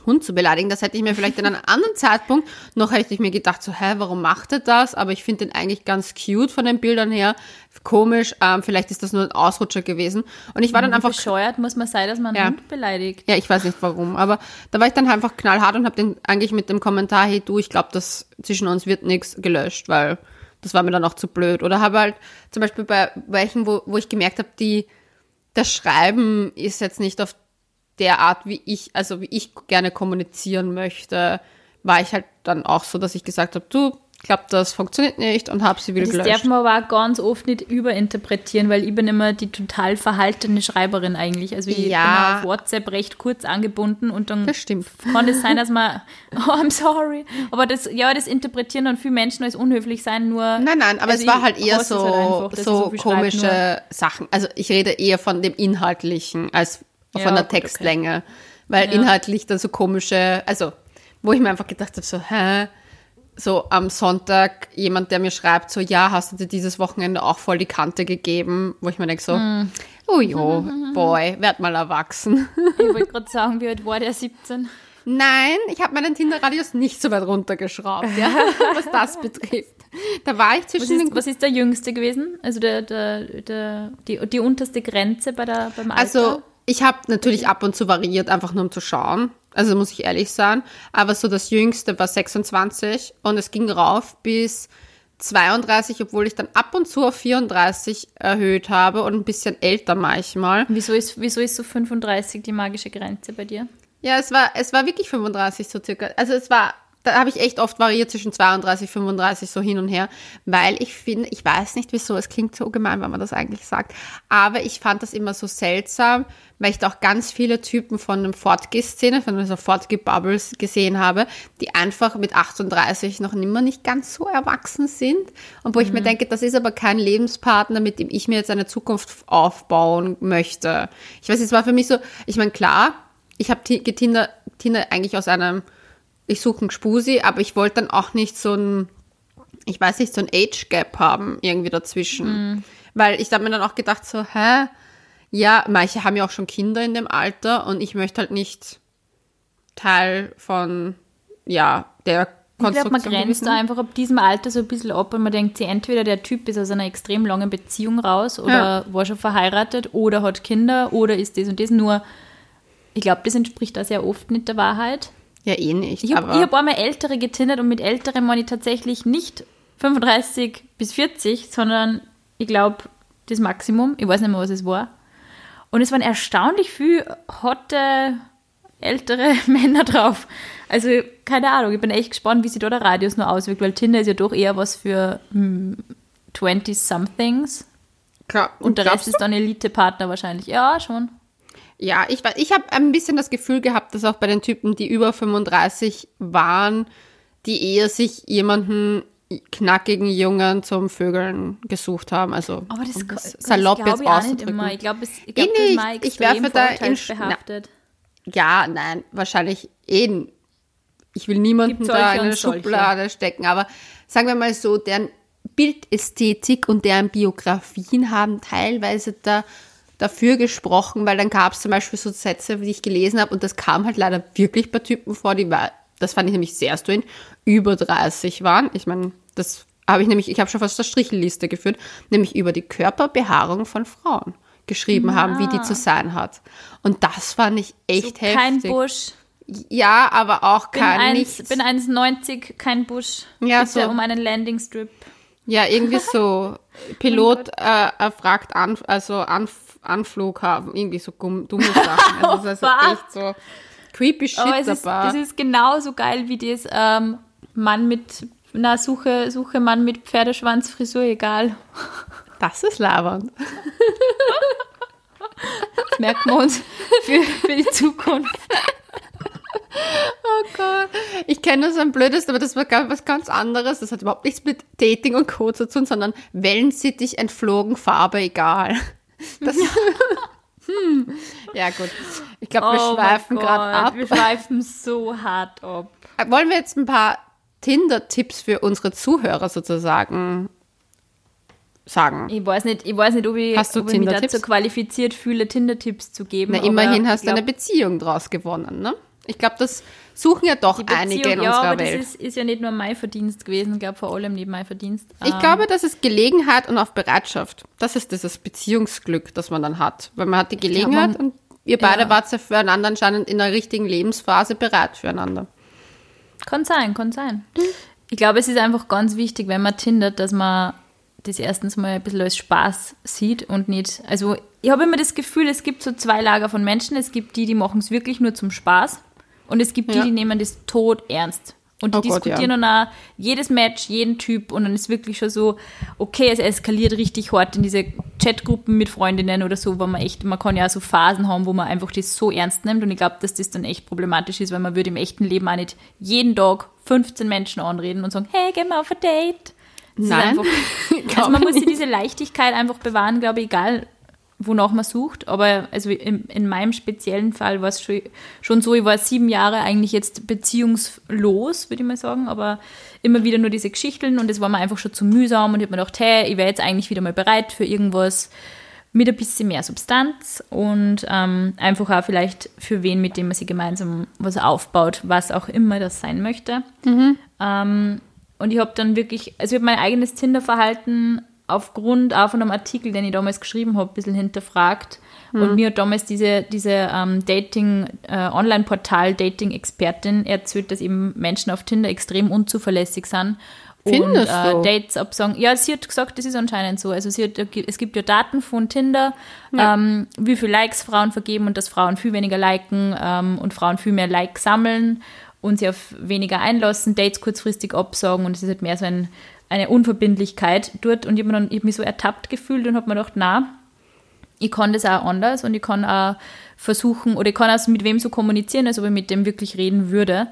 Hund zu beleidigen. Das hätte ich mir vielleicht in einem anderen Zeitpunkt noch hätte ich mir gedacht, so, hä, warum macht er das? Aber ich finde den eigentlich ganz cute von den Bildern her. Komisch, ähm, vielleicht ist das nur ein Ausrutscher gewesen. Und ich war dann einfach. Bescheuert muss man sein, dass man einen ja. Hund beleidigt. Ja, ich weiß nicht warum. Aber da war ich dann einfach knallhart und habe den eigentlich mit dem Kommentar, hey du, ich glaube, das zwischen uns wird nichts gelöscht, weil das war mir dann auch zu blöd. Oder habe halt zum Beispiel bei welchen, wo, wo ich gemerkt habe, die, das Schreiben ist jetzt nicht auf der Art, wie ich, also wie ich gerne kommunizieren möchte, war ich halt dann auch so, dass ich gesagt habe, du, klappt das funktioniert nicht und habe sie wieder Das gelöscht. darf man aber auch ganz oft nicht überinterpretieren, weil ich bin immer die total verhaltene Schreiberin eigentlich. Also ich Ja. bin auf WhatsApp recht kurz angebunden und dann Das kann es sein, dass man, oh, I'm sorry. Aber das, ja, das interpretieren dann viele Menschen als unhöflich sein, nur. Nein, nein, aber Also es war halt eher so, halt einfach, so, so viel schreibe, komische Sachen. Also ich rede eher von dem Inhaltlichen als von Ja, der gut, okay. Textlänge. Weil Ja. inhaltlich dann so komische, also wo ich mir einfach gedacht habe, so, hä? So am Sonntag jemand, der mir schreibt, so, ja, hast du dir dieses Wochenende auch voll die Kante gegeben? Wo ich mir denke, so, Hm. oh jo, boy, werd mal erwachsen. Ich wollte gerade sagen, wie alt war der 17? Nein, ich habe meinen Tinder-Radius nicht so weit runtergeschraubt, ja, was das betrifft. Da war ich Was zwischen den ist, was ist der jüngste gewesen? Also der, der, der, die, die unterste Grenze bei der, beim Alter? Also, ich habe natürlich ab und zu variiert, einfach nur um zu schauen. Also muss ich ehrlich sein. Aber so das Jüngste war 26 und es ging rauf bis 32, obwohl ich dann ab und zu auf 34 erhöht habe und ein bisschen älter manchmal. wieso, ist, wieso ist so 35 die magische Grenze bei dir? Ja, es war, es war wirklich 35 so circa. Also es war, da habe ich echt oft variiert zwischen 32, 35 so hin und her, weil ich finde, ich weiß nicht wieso, es klingt so gemein, wenn man das eigentlich sagt, aber ich fand das immer so seltsam, weil ich da auch ganz viele Typen von der Fortgeh-Szene, von dieser Fortgeh-Bubbles gesehen habe, die einfach mit 38 noch immer nicht ganz so erwachsen sind und wo ich mir denke, das ist aber kein Lebenspartner, mit dem ich mir jetzt eine Zukunft aufbauen möchte. Ich weiß, es war für mich so, ich meine, klar, ich habe Tinder, Tinder eigentlich aus einem, ich suche einen Spusi, aber ich wollte dann auch nicht so ein, ich weiß nicht, so ein Age Gap haben irgendwie dazwischen. Weil ich habe mir dann auch gedacht so, hä? Ja, manche haben ja auch schon Kinder in dem Alter und ich möchte halt nicht Teil von, ja, der Ich glaube, man grenzt da einfach ab diesem Alter so ein bisschen ab und man denkt sich, entweder der Typ ist aus einer extrem langen Beziehung raus oder war schon verheiratet oder hat Kinder oder ist das und das. Nur, ich glaube, das entspricht da sehr oft nicht der Wahrheit. Ja, eh nicht. Ich habe hab einmal Ältere getindert und mit Älteren meine ich tatsächlich nicht 35 bis 40, sondern ich glaube das Maximum. Ich weiß nicht mehr, was es war. Und es waren erstaunlich viel hotte, ältere Männer drauf. Also, keine Ahnung, ich bin echt gespannt, wie sich da der Radius nur auswirkt, weil Tinder ist ja doch eher was für hm, 20-somethings. klar. Und der glaubst Rest ist dann Elite-Partner wahrscheinlich. Ja, schon. Ja, ich, ich habe ein bisschen das Gefühl gehabt, dass auch bei den Typen, die über 35 waren, die eher sich jemanden knackigen Jungen zum Vögeln gesucht haben. Also Aber das, um das salopp glaube jetzt ich auszudrücken. immer. Ich glaube, es- ich glaub, Eh das ist nicht. mal Ich extrem werfe da in- vorurteilsbehaftet. Ja, nein, wahrscheinlich eh. Ich will niemanden da in eine. Schublade stecken, aber sagen wir mal so, deren Bildästhetik und deren Biografien haben teilweise da dafür gesprochen, weil dann gab es zum Beispiel so Sätze, die ich gelesen habe und das kam halt leider wirklich bei Typen vor, die war, das fand ich nämlich sehr strange, über 30 waren. Ich meine, das habe ich nämlich, ich habe schon fast eine Strichelliste geführt, nämlich über die Körperbehaarung von Frauen geschrieben haben, wie die zu sein hat. Und das fand ich echt So heftig. kein Busch. Ja, aber auch Bin kein nichts. bin 1,90, kein Busch. Ja, Bitte so. um einen Landingstrip. Ja, irgendwie so. Pilot äh, erfragt an, also Anf Anflughafen, irgendwie so dumme Sachen. Also das ist also echt so creepy shit Aber es ist, das ist genauso geil wie das ähm, Mann mit, na, suche, suche Mann mit Pferdeschwanzfrisur, egal. das ist labernd. Das merken wir uns für, für die Zukunft. Oh Gott. Ich kenne das am blödesten, aber das war gar was ganz anderes. Das hat überhaupt nichts mit Dating und Co. zu tun, sondern Wellensittich entflogen, Farbe egal. Das, hm. Ja, gut. Ich glaube, wir Oh schweifen gerade ab. Wir schweifen so hart ab. Wollen wir jetzt ein paar Tinder-Tipps für unsere Zuhörer sozusagen sagen? Ich weiß nicht, ich weiß nicht ob ich, Hast du ob ich mich dazu qualifiziert fühle, Tinder-Tipps zu geben. Na, immerhin hast du eine Beziehung draus gewonnen, ne? Ich glaube, das suchen ja doch einige in ja, unserer aber Welt. das ist, ist ja nicht nur mein Verdienst gewesen, ich glaube vor allem nicht mein Verdienst. Ich Ähm, glaube, das ist Gelegenheit und auch Bereitschaft. Das ist dieses Beziehungsglück, das man dann hat. Weil man hat die Gelegenheit man- und ihr beide ja. wart ja füreinander anscheinend in der richtigen Lebensphase bereit füreinander. Kann sein, kann sein. Ich glaube, es ist einfach ganz wichtig, wenn man tindert, dass man das erstens mal ein bisschen als Spaß sieht und nicht. Also, ich habe immer das Gefühl, es gibt so zwei Lager von Menschen. Es gibt die, die machen es wirklich nur zum Spaß. Und es gibt die, Ja. die nehmen das tot ernst. Und die Oh Gott, diskutieren ja. dann auch jedes Match, jeden Typ. Und dann ist wirklich schon so, okay, es eskaliert richtig hart in diese Chatgruppen mit Freundinnen oder so, wo man echt, man kann ja auch so Phasen haben, wo man einfach das so ernst nimmt. Und ich glaube, dass das dann echt problematisch ist, weil man würde im echten Leben auch nicht jeden Tag 15 Menschen anreden und sagen, hey, geh mal auf ein Date. Das Nein, einfach, also man muss sich diese Leichtigkeit einfach bewahren, glaube ich, egal wonach man sucht. Aber also in, in meinem speziellen Fall war es schon, schon so, ich war sieben Jahre eigentlich jetzt beziehungslos, würde ich mal sagen, aber immer wieder nur diese Geschichten und es war mir einfach schon zu mühsam und ich habe mir gedacht, hey, ich wäre jetzt eigentlich wieder mal bereit für irgendwas mit ein bisschen mehr Substanz und ähm, einfach auch vielleicht für wen, mit dem man sich gemeinsam was aufbaut, was auch immer das sein möchte. Ähm, und ich habe dann wirklich, also ich habe mein eigenes Tinder-Verhalten aufgrund auch von einem Artikel, den ich damals geschrieben habe, ein bisschen hinterfragt. Und mir hat damals diese, diese ähm, Dating, äh, Online-Portal Dating-Expertin erzählt, dass eben Menschen auf Tinder extrem unzuverlässig sind. Findest und äh? Dates absagen. Ja, sie hat gesagt, das ist anscheinend so. Also sie hat, es gibt ja Daten von Tinder, ähm, wie viel Likes Frauen vergeben und dass Frauen viel weniger liken ähm, und Frauen viel mehr Likes sammeln und sie auf weniger einlassen, Dates kurzfristig absagen und es ist halt mehr so ein, eine Unverbindlichkeit dort. Und ich habe hab mich so ertappt gefühlt und habe mir gedacht, na, ich kann das auch anders und ich kann auch versuchen oder ich kann auch mit wem so kommunizieren, als ob ich mit dem wirklich reden würde.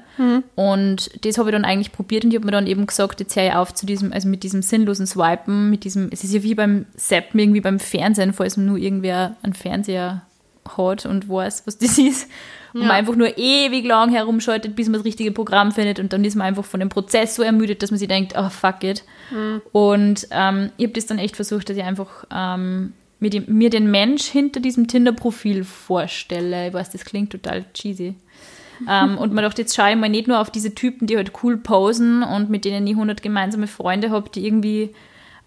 Und das habe ich dann eigentlich probiert und ich habe mir dann eben gesagt, jetzt höre ich auf zu diesem, also mit diesem sinnlosen Swipen, mit diesem, es ist ja wie beim Zappen, irgendwie beim Fernsehen, falls nur irgendwer einen Fernseher hat und weiß, was das ist. Und man einfach nur ewig lang herumschaltet, bis man das richtige Programm findet und dann ist man einfach von dem Prozess so ermüdet, dass man sich denkt, oh fuck it. Und ähm, ich habe das dann echt versucht, dass ich einfach ähm, mir, dem, mir den Mensch hinter diesem Tinder-Profil vorstelle. Ich weiß, das klingt total cheesy. ähm, und man dachte, jetzt schaue ich mal nicht nur auf diese Typen, die halt cool posen und mit denen ich 100 gemeinsame Freunde habe, die irgendwie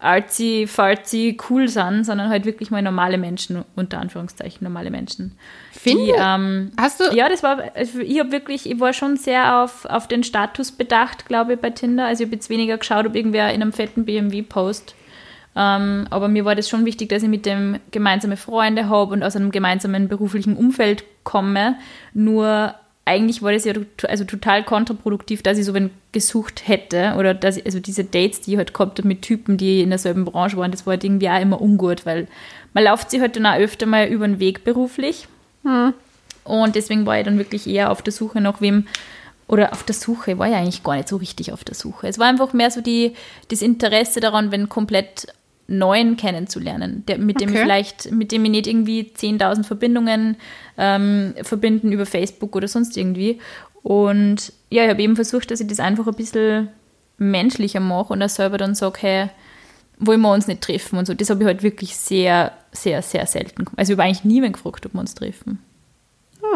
artsy, fartsy, cool sind, sondern halt wirklich mal normale Menschen, unter Anführungszeichen normale Menschen. Finde- Die, ähm, Hast du, ja, das war, also ich habe wirklich, ich war schon sehr auf, auf den Status bedacht, glaube ich, bei Tinder. Also ich habe jetzt weniger geschaut, ob irgendwer in einem fetten BMW post. Ähm, aber mir war das schon wichtig, dass ich mit dem gemeinsame Freunde habe und aus einem gemeinsamen beruflichen Umfeld komme. Nur eigentlich war das ja also total kontraproduktiv, dass ich so wen gesucht hätte oder dass ich, also diese Dates, die ich halt gehabt habe mit Typen, die in derselben Branche waren, das war halt irgendwie auch immer ungut, weil man läuft sich halt dann auch öfter mal über den Weg beruflich. Und deswegen war ich dann wirklich eher auf der Suche nach wem, oder auf der Suche, war ja eigentlich gar nicht so richtig auf der Suche. Es war einfach mehr so die, das Interesse daran, wenn komplett Neuen kennenzulernen, der, mit dem ich Okay. vielleicht, mit dem ich nicht irgendwie 10.000 Verbindungen ähm, verbinden über Facebook oder sonst irgendwie. Und ja, ich habe eben versucht, dass ich das einfach ein bisschen menschlicher mache und auch selber dann sage, hey, wollen wir uns nicht treffen und so. Das habe ich halt wirklich sehr, sehr, sehr selten. Also ich habe eigentlich niemanden gefragt, ob wir uns treffen.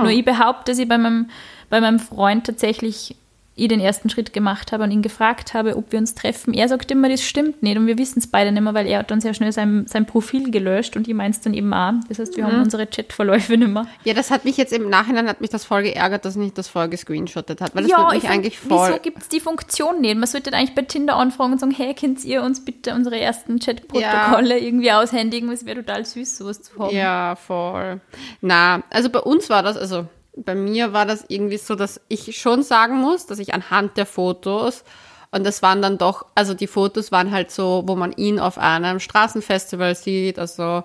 Nur ich behaupte, dass ich bei meinem, bei meinem Freund tatsächlich ich den ersten Schritt gemacht habe und ihn gefragt habe, ob wir uns treffen. Er sagt immer, das stimmt nicht und wir wissen es beide nicht mehr, weil er hat dann sehr schnell sein, sein Profil gelöscht und ich meins dann eben auch. Das heißt, wir haben unsere Chatverläufe nicht mehr. ja, das hat mich jetzt im Nachhinein, hat mich das voll geärgert, dass ich nicht das voll gescreenshottet hat, weil das würde mich find, eigentlich voll... Wieso gibt es die Funktion nicht? Man sollte eigentlich bei Tinder anfragen und sagen, hey, könnt ihr uns bitte unsere ersten Chatprotokolle irgendwie aushändigen? Es wäre total süß, sowas zu haben. Ja, voll. Na, also bei uns war das, also bei mir war das irgendwie so, dass ich schon sagen muss, dass ich anhand der Fotos und das waren dann doch, also die Fotos waren halt so, wo man ihn auf einem Straßenfestival sieht, also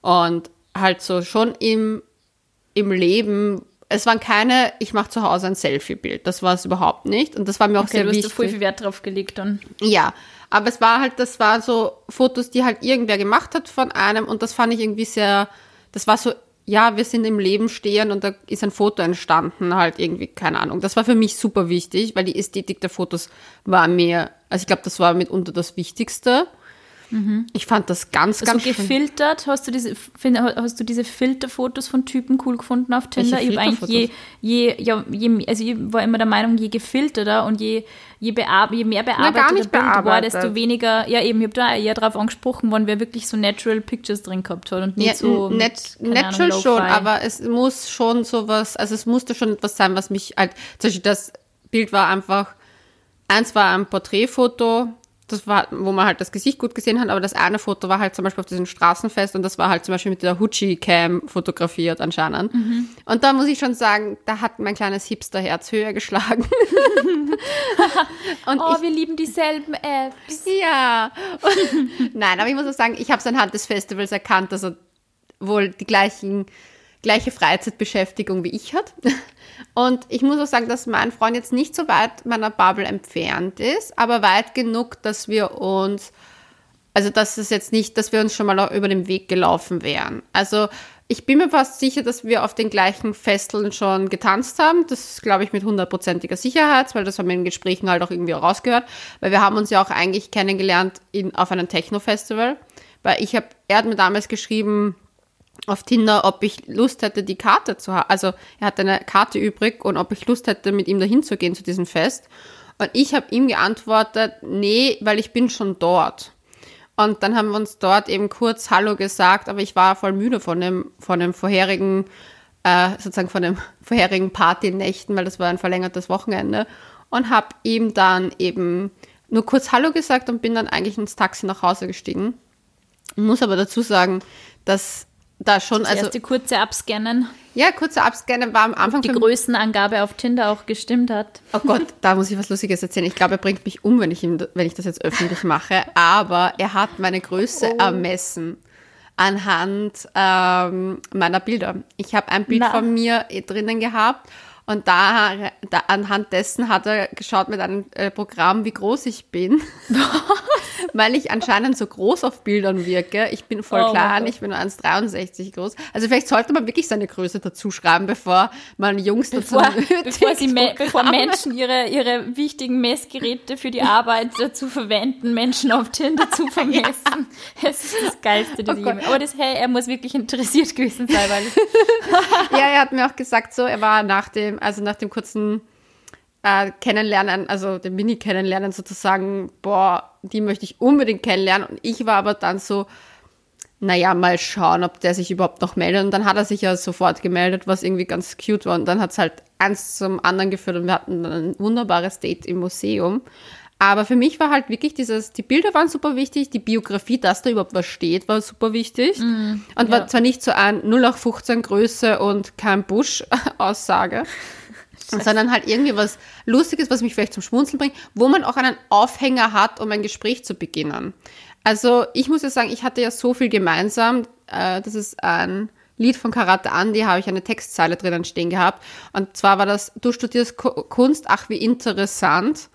und halt so schon im, im Leben. Es waren keine, ich mache zu Hause ein Selfie-Bild. Das war es überhaupt nicht. Und das war mir auch Okay, sehr du hast da wichtig. voll viel Wert drauf gelegt dann. Ja, aber es war halt, das war so Fotos, die halt irgendwer gemacht hat von einem und das fand ich irgendwie sehr, das war so, ja, wir sind im Leben stehen und da ist ein Foto entstanden, halt irgendwie, keine Ahnung. Das war für mich super wichtig, weil die Ästhetik der Fotos war mir, also ich glaube, das war mitunter das Wichtigste. Ich fand das ganz, Also ganz schön. gefiltert, hast du diese hast du diese Filterfotos von Typen cool gefunden auf Tinder? Ich eigentlich je, je, ja, je, also ich war immer der Meinung, je gefilterter und je, je, bear, je mehr bearbeiteter nicht Bild war, bearbeitet. desto weniger, ja eben, ich habe da eher drauf angesprochen worden, wer wirklich so natural Pictures drin gehabt hat und nicht Ja, so mit, net, keine natural Ahnung, schon, aber es muss schon sowas, also es musste schon etwas sein, was mich halt, zum Beispiel das Bild war einfach, Eins war ein Porträtfoto, das war, wo man halt das Gesicht gut gesehen hat, aber das eine Foto war halt zum Beispiel auf diesem Straßenfest und das war halt zum Beispiel mit der Hucci-Cam fotografiert anscheinend. Mhm. Und da muss ich schon sagen, da hat mein kleines Hipster-Herz höher geschlagen. und Oh, ich, wir lieben dieselben Apps. ja. Nein, aber ich muss auch sagen, ich habe es anhand des Festivals erkannt, dass er wohl die gleichen, gleiche Freizeitbeschäftigung wie ich hat. Und ich muss auch sagen, dass mein Freund jetzt nicht so weit meiner Bubble entfernt ist, aber weit genug, dass wir uns, also dass es jetzt nicht, dass wir uns schon mal über den Weg gelaufen wären. Also ich bin mir fast sicher, dass wir auf den gleichen Festeln schon getanzt haben. Das glaube ich, mit hundertprozentiger Sicherheit, weil das haben wir in Gesprächen halt auch irgendwie rausgehört. Weil wir haben uns ja auch eigentlich kennengelernt in, auf einem Techno-Festival. Weil ich habe, er hat mir damals geschrieben auf Tinder, ob ich Lust hätte, die Karte zu haben. Also er hatte eine Karte übrig und ob ich Lust hätte, mit ihm dahin zu gehen zu diesem Fest. Und ich habe ihm geantwortet, nee, weil ich bin schon dort. Und dann haben wir uns dort eben kurz Hallo gesagt, aber ich war voll müde von dem, von dem vorherigen, äh, sozusagen von den vorherigen Partynächten, weil das war ein verlängertes Wochenende. Und habe ihm dann eben nur kurz Hallo gesagt und bin dann eigentlich ins Taxi nach Hause gestiegen. Muss aber dazu sagen, dass da schon, Also, also Erste kurze Abscannen, ja, kurzer Abscannen war am Anfang die für mich- Größenangabe auf Tinder auch gestimmt hat. Oh Gott, da muss ich was Lustiges erzählen. Ich glaube, er bringt mich um, wenn ich, ihm, wenn ich das jetzt öffentlich mache. Aber er hat meine Größe ermessen anhand ähm, meiner Bilder. Ich habe ein Bild Na. von mir drinnen gehabt und da, da anhand dessen hat er geschaut mit einem äh, Programm, wie groß ich bin. Weil ich anscheinend so groß auf Bildern wirke. Ich bin voll Oh klein, ich bin nur 1,63 groß. Also vielleicht sollte man wirklich seine Größe dazu schreiben, bevor man Jungs dazu Bevor, bevor, sie me bevor. Menschen ihre, ihre wichtigen Messgeräte für die Arbeit dazu verwenden, Menschen auf Tinder zu vermessen. Es ist das Geilste, das Oh ich Gott. Aber das, hey, er muss wirklich interessiert gewesen sein, weil Ja, er hat mir auch gesagt, so, er war nach dem, also nach dem kurzen äh, Kennenlernen, also dem Mini-Kennenlernen sozusagen, boah, die möchte ich unbedingt kennenlernen. Und ich war aber dann so, naja, mal schauen, ob der sich überhaupt noch meldet. Und dann hat er sich ja sofort gemeldet, was irgendwie ganz cute war. Und dann hat es halt eins zum anderen geführt und wir hatten dann ein wunderbares Date im Museum. Aber für mich war halt wirklich dieses, die Bilder waren super wichtig, die Biografie, dass da überhaupt was steht, war super wichtig. und ja. war zwar nicht so ein 0815 Größe und kein Busch-Aussage, sondern halt irgendwie was Lustiges, was mich vielleicht zum Schmunzeln bringt, wo man auch einen Aufhänger hat, um ein Gespräch zu beginnen. Also ich muss ja sagen, ich hatte ja so viel gemeinsam. Äh, das ist ein Lied von Karate Andy, habe ich eine Textzeile drinnen stehen gehabt. Und zwar war das, du studierst Ku- Kunst, ach wie interessant.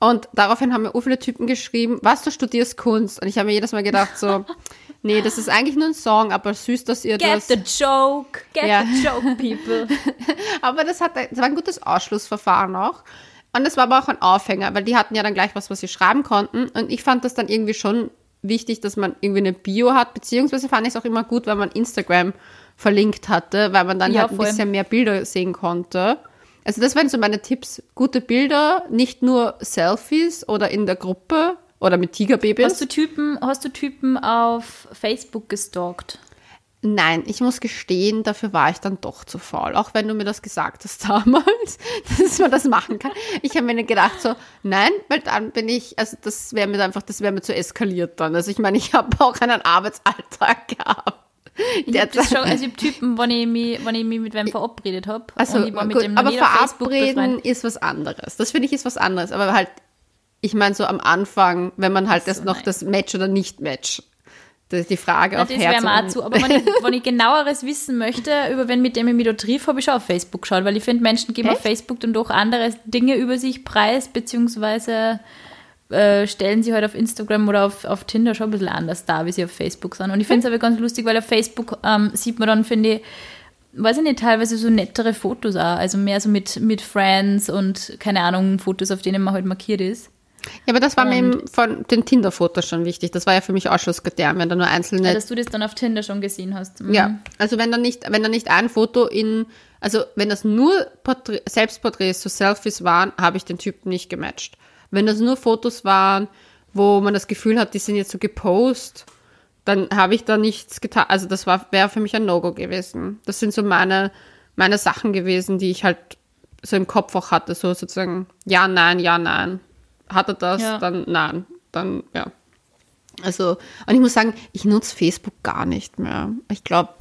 Und daraufhin haben mir so viele Typen geschrieben, was, du studierst Kunst? Und ich habe mir jedes Mal gedacht so, nee, das ist eigentlich nur ein Song, aber süß, dass ihr get das... the joke, get Ja. the joke, people. Aber das, hat, das war ein gutes Ausschlussverfahren auch. Und das war aber auch ein Aufhänger, weil die hatten ja dann gleich was, was sie schreiben konnten. Und ich fand das dann irgendwie schon wichtig, dass man irgendwie eine Bio hat, beziehungsweise fand ich es auch immer gut, wenn man Instagram verlinkt hatte, weil man dann Ja, halt ein bisschen mehr Bilder sehen konnte. Also das waren so meine Tipps. Gute Bilder, nicht nur Selfies oder in der Gruppe oder mit Tigerbabys. Hast du Typen, hast du Typen auf Facebook gestalkt? Nein, ich muss gestehen, dafür war ich dann doch zu faul. Auch wenn du mir das gesagt hast damals, dass man das machen kann. Ich habe mir dann gedacht so, nein, weil dann bin ich, also das wäre mir einfach, das wäre mir zu eskaliert dann. Also ich meine, ich habe auch einen Arbeitsalltag gehabt. Ich hab das schon, also hab Typen, wenn ich mich, wenn ich mich mit wem verabredet habe. also, gut, aber auf verabreden ist was anderes. Das finde ich ist was anderes. Aber halt, ich meine so am Anfang, wenn man halt so, das noch nein. das Match oder nicht Match, das ist die Frage Ja, auf das Herz auch zu. Aber wenn ich, wenn ich genaueres wissen möchte, über wen mit dem ich mich da triff, habe ich schon auf Facebook geschaut, weil ich finde, Menschen geben auf Echt? Facebook dann doch andere Dinge über sich preis, beziehungsweise äh, stellen sie halt auf Instagram oder auf, auf Tinder schon ein bisschen anders dar, wie sie auf Facebook sind. Und ich finde es aber ganz lustig, weil auf Facebook ähm, sieht man dann, finde ich, weiß ich nicht, teilweise so nettere Fotos auch. Also mehr so mit, mit Friends und keine Ahnung, Fotos, auf denen man halt markiert ist. Ja, aber das war mir Und- eben von den Tinder-Fotos schon wichtig. Das war ja für mich Ausschlusskriterium, wenn da nur einzelne Ja, dass du das dann auf Tinder schon gesehen hast. Mhm. Ja, also wenn da nicht, wenn da nicht ein Foto in, also wenn das nur Porträt, Selbstporträts, so Selfies waren, habe ich den Typen nicht gematcht. Wenn das nur Fotos waren, wo man das Gefühl hat, die sind jetzt so gepostet, dann habe ich da nichts getan. Also das wäre für mich ein No-Go gewesen. Das sind so meine meine Sachen gewesen, die ich halt so im Kopf auch hatte, so sozusagen ja, nein, ja, nein. hat er das, Ja. dann nein, dann ja. Also, und ich muss sagen, ich nutze Facebook gar nicht mehr. Ich glaube,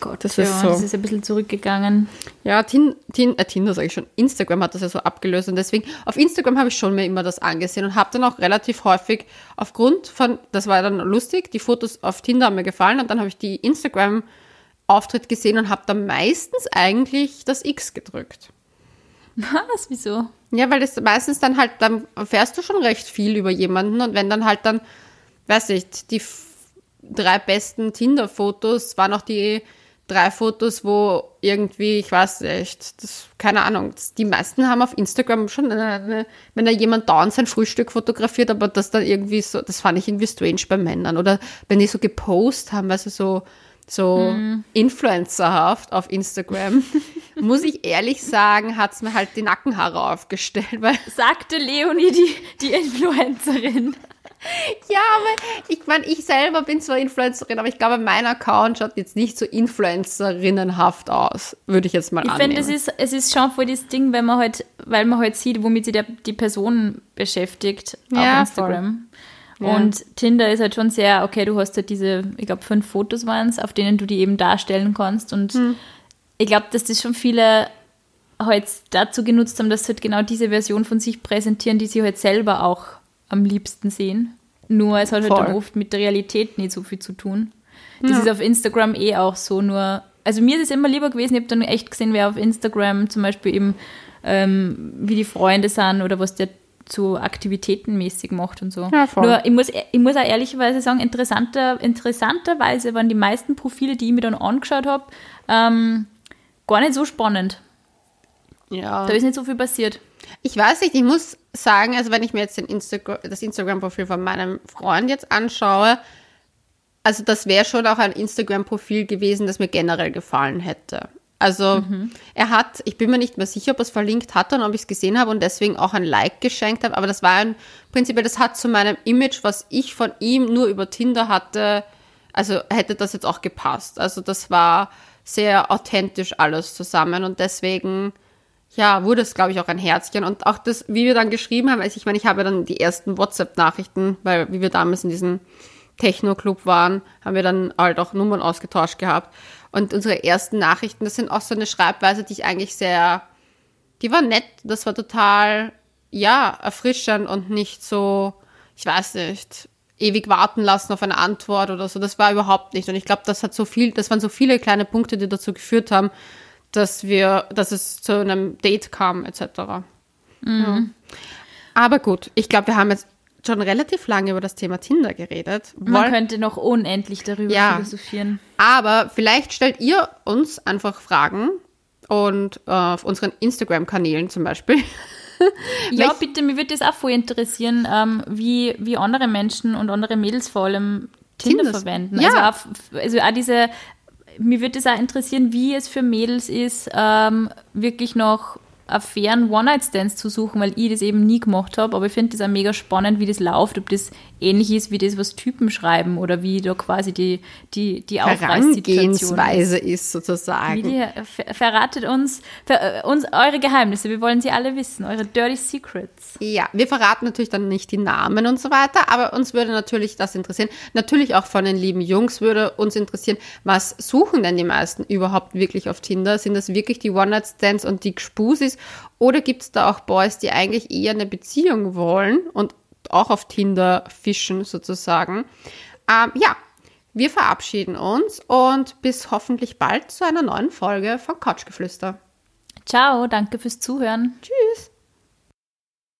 Gott, das ja, ist so. das ist ein bisschen zurückgegangen. Ja, Tin, Tin, äh, Tinder sage ich schon. Instagram hat das ja so abgelöst und deswegen auf Instagram habe ich schon mir immer das angesehen und habe dann auch relativ häufig aufgrund von, das war dann lustig, die Fotos auf Tinder haben mir gefallen und dann habe ich die Instagram-Auftritt gesehen und habe dann meistens eigentlich das X gedrückt. Was? Wieso? Ja, weil das meistens dann halt, dann erfährst du schon recht viel über jemanden und wenn dann halt dann, weiß nicht, die drei besten Tinder-Fotos waren auch die drei Fotos, wo irgendwie, ich weiß nicht, das, keine Ahnung, die meisten haben auf Instagram schon, eine, wenn da jemand dauernd sein Frühstück fotografiert, aber das dann irgendwie so, das fand ich irgendwie strange bei Männern. Oder wenn die so gepostet haben, du, so, so influencerhaft auf Instagram, muss ich ehrlich sagen, hat's mir halt die Nackenhaare aufgestellt, weil Sagte Leonie, die, die Influencerin. Ja, aber ich meine, ich selber bin zwar Influencerin, aber ich glaube, mein Account schaut jetzt nicht so influencerinnenhaft aus, würde ich jetzt mal Ich annehmen. finde, es ist, es ist schon voll das Ding, wenn man halt, weil man halt sieht, womit sich der, die Person beschäftigt Ja, auf Instagram. Ja. Und Tinder ist halt schon sehr, okay, du hast halt diese, ich glaube, fünf Fotos waren es, auf denen du die eben darstellen kannst. Und Hm. ich glaube, dass das schon viele halt dazu genutzt haben, dass sie halt genau diese Version von sich präsentieren, die sie halt selber auch am liebsten sehen. Nur es hat halt dann oft mit der Realität nicht so viel zu tun. Das ist auf Instagram eh auch so, nur, also mir ist es immer lieber gewesen, ich habe dann echt gesehen, wer auf Instagram zum Beispiel eben, ähm, wie die Freunde sind oder was der so aktivitätenmäßig macht und so. Ja, voll. Nur ich muss, ich muss auch ehrlicherweise sagen, interessanter, interessanterweise waren die meisten Profile, die ich mir dann angeschaut habe, ähm, gar nicht so spannend. ja. Da ist nicht so viel passiert. Ich weiß nicht, ich muss sagen, also wenn ich mir jetzt Instagram, das Instagram-Profil von meinem Freund jetzt anschaue, also das wäre schon auch ein Instagram-Profil gewesen, das mir generell gefallen hätte. Also er hat, ich bin mir nicht mehr sicher, ob er es verlinkt hat und ob ich es gesehen habe und deswegen auch ein Like geschenkt habe, aber das war ein, prinzipiell, das hat zu meinem Image, was ich von ihm nur über Tinder hatte, also hätte das jetzt auch gepasst. Also das war sehr authentisch alles zusammen und deswegen ja, wurde es, glaube ich, auch ein Herzchen. Und auch das, wie wir dann geschrieben haben, also ich meine, ich habe dann die ersten WhatsApp-Nachrichten, weil wie wir damals in diesem Techno-Club waren, haben wir dann halt auch Nummern ausgetauscht gehabt. Und unsere ersten Nachrichten, das sind auch so eine Schreibweise, die ich eigentlich sehr, die war nett, das war total, ja, erfrischend und nicht so, ich weiß nicht, ewig warten lassen auf eine Antwort oder so. Das war überhaupt nicht. Und ich glaube, das hat so viel, das waren so viele kleine Punkte, die dazu geführt haben, dass wir, dass es zu einem Date kam, etc. Ja. Aber gut, ich glaube, wir haben jetzt schon relativ lange über das Thema Tinder geredet. Man Wollen- könnte noch unendlich darüber Ja. philosophieren. aber vielleicht stellt ihr uns einfach Fragen und äh, auf unseren Instagram-Kanälen zum Beispiel. Ja, bitte, mir würde das auch voll interessieren, ähm, wie, wie andere Menschen und andere Mädels vor allem Tinder Tinders. verwenden. Ja. Also, auch, also auch diese, mir würde es auch interessieren, wie es für Mädels ist, ähm, wirklich noch fairen One-Night-Stands zu suchen, weil ich das eben nie gemacht habe. Aber ich finde das auch mega spannend, wie das läuft, ob das ähnlich ist wie das, was Typen schreiben oder wie da quasi die, die, die. Herangehensweise ist Wie sozusagen. die, ver verratet uns, ver, äh, uns eure Geheimnisse. Wir wollen sie alle wissen, eure Dirty Secrets. Ja, wir verraten natürlich dann nicht die Namen und so weiter, aber uns würde natürlich das interessieren. Natürlich auch von den lieben Jungs würde uns interessieren, was suchen denn die meisten überhaupt wirklich auf Tinder? Sind das wirklich die One-Night-Stands und die Gspusis? Oder gibt es da auch Boys, die eigentlich eher eine Beziehung wollen und auch auf Tinder fischen sozusagen? Ähm, ja, wir verabschieden uns und bis hoffentlich bald zu einer neuen Folge von Couchgeflüster. Ciao, danke fürs Zuhören. Tschüss!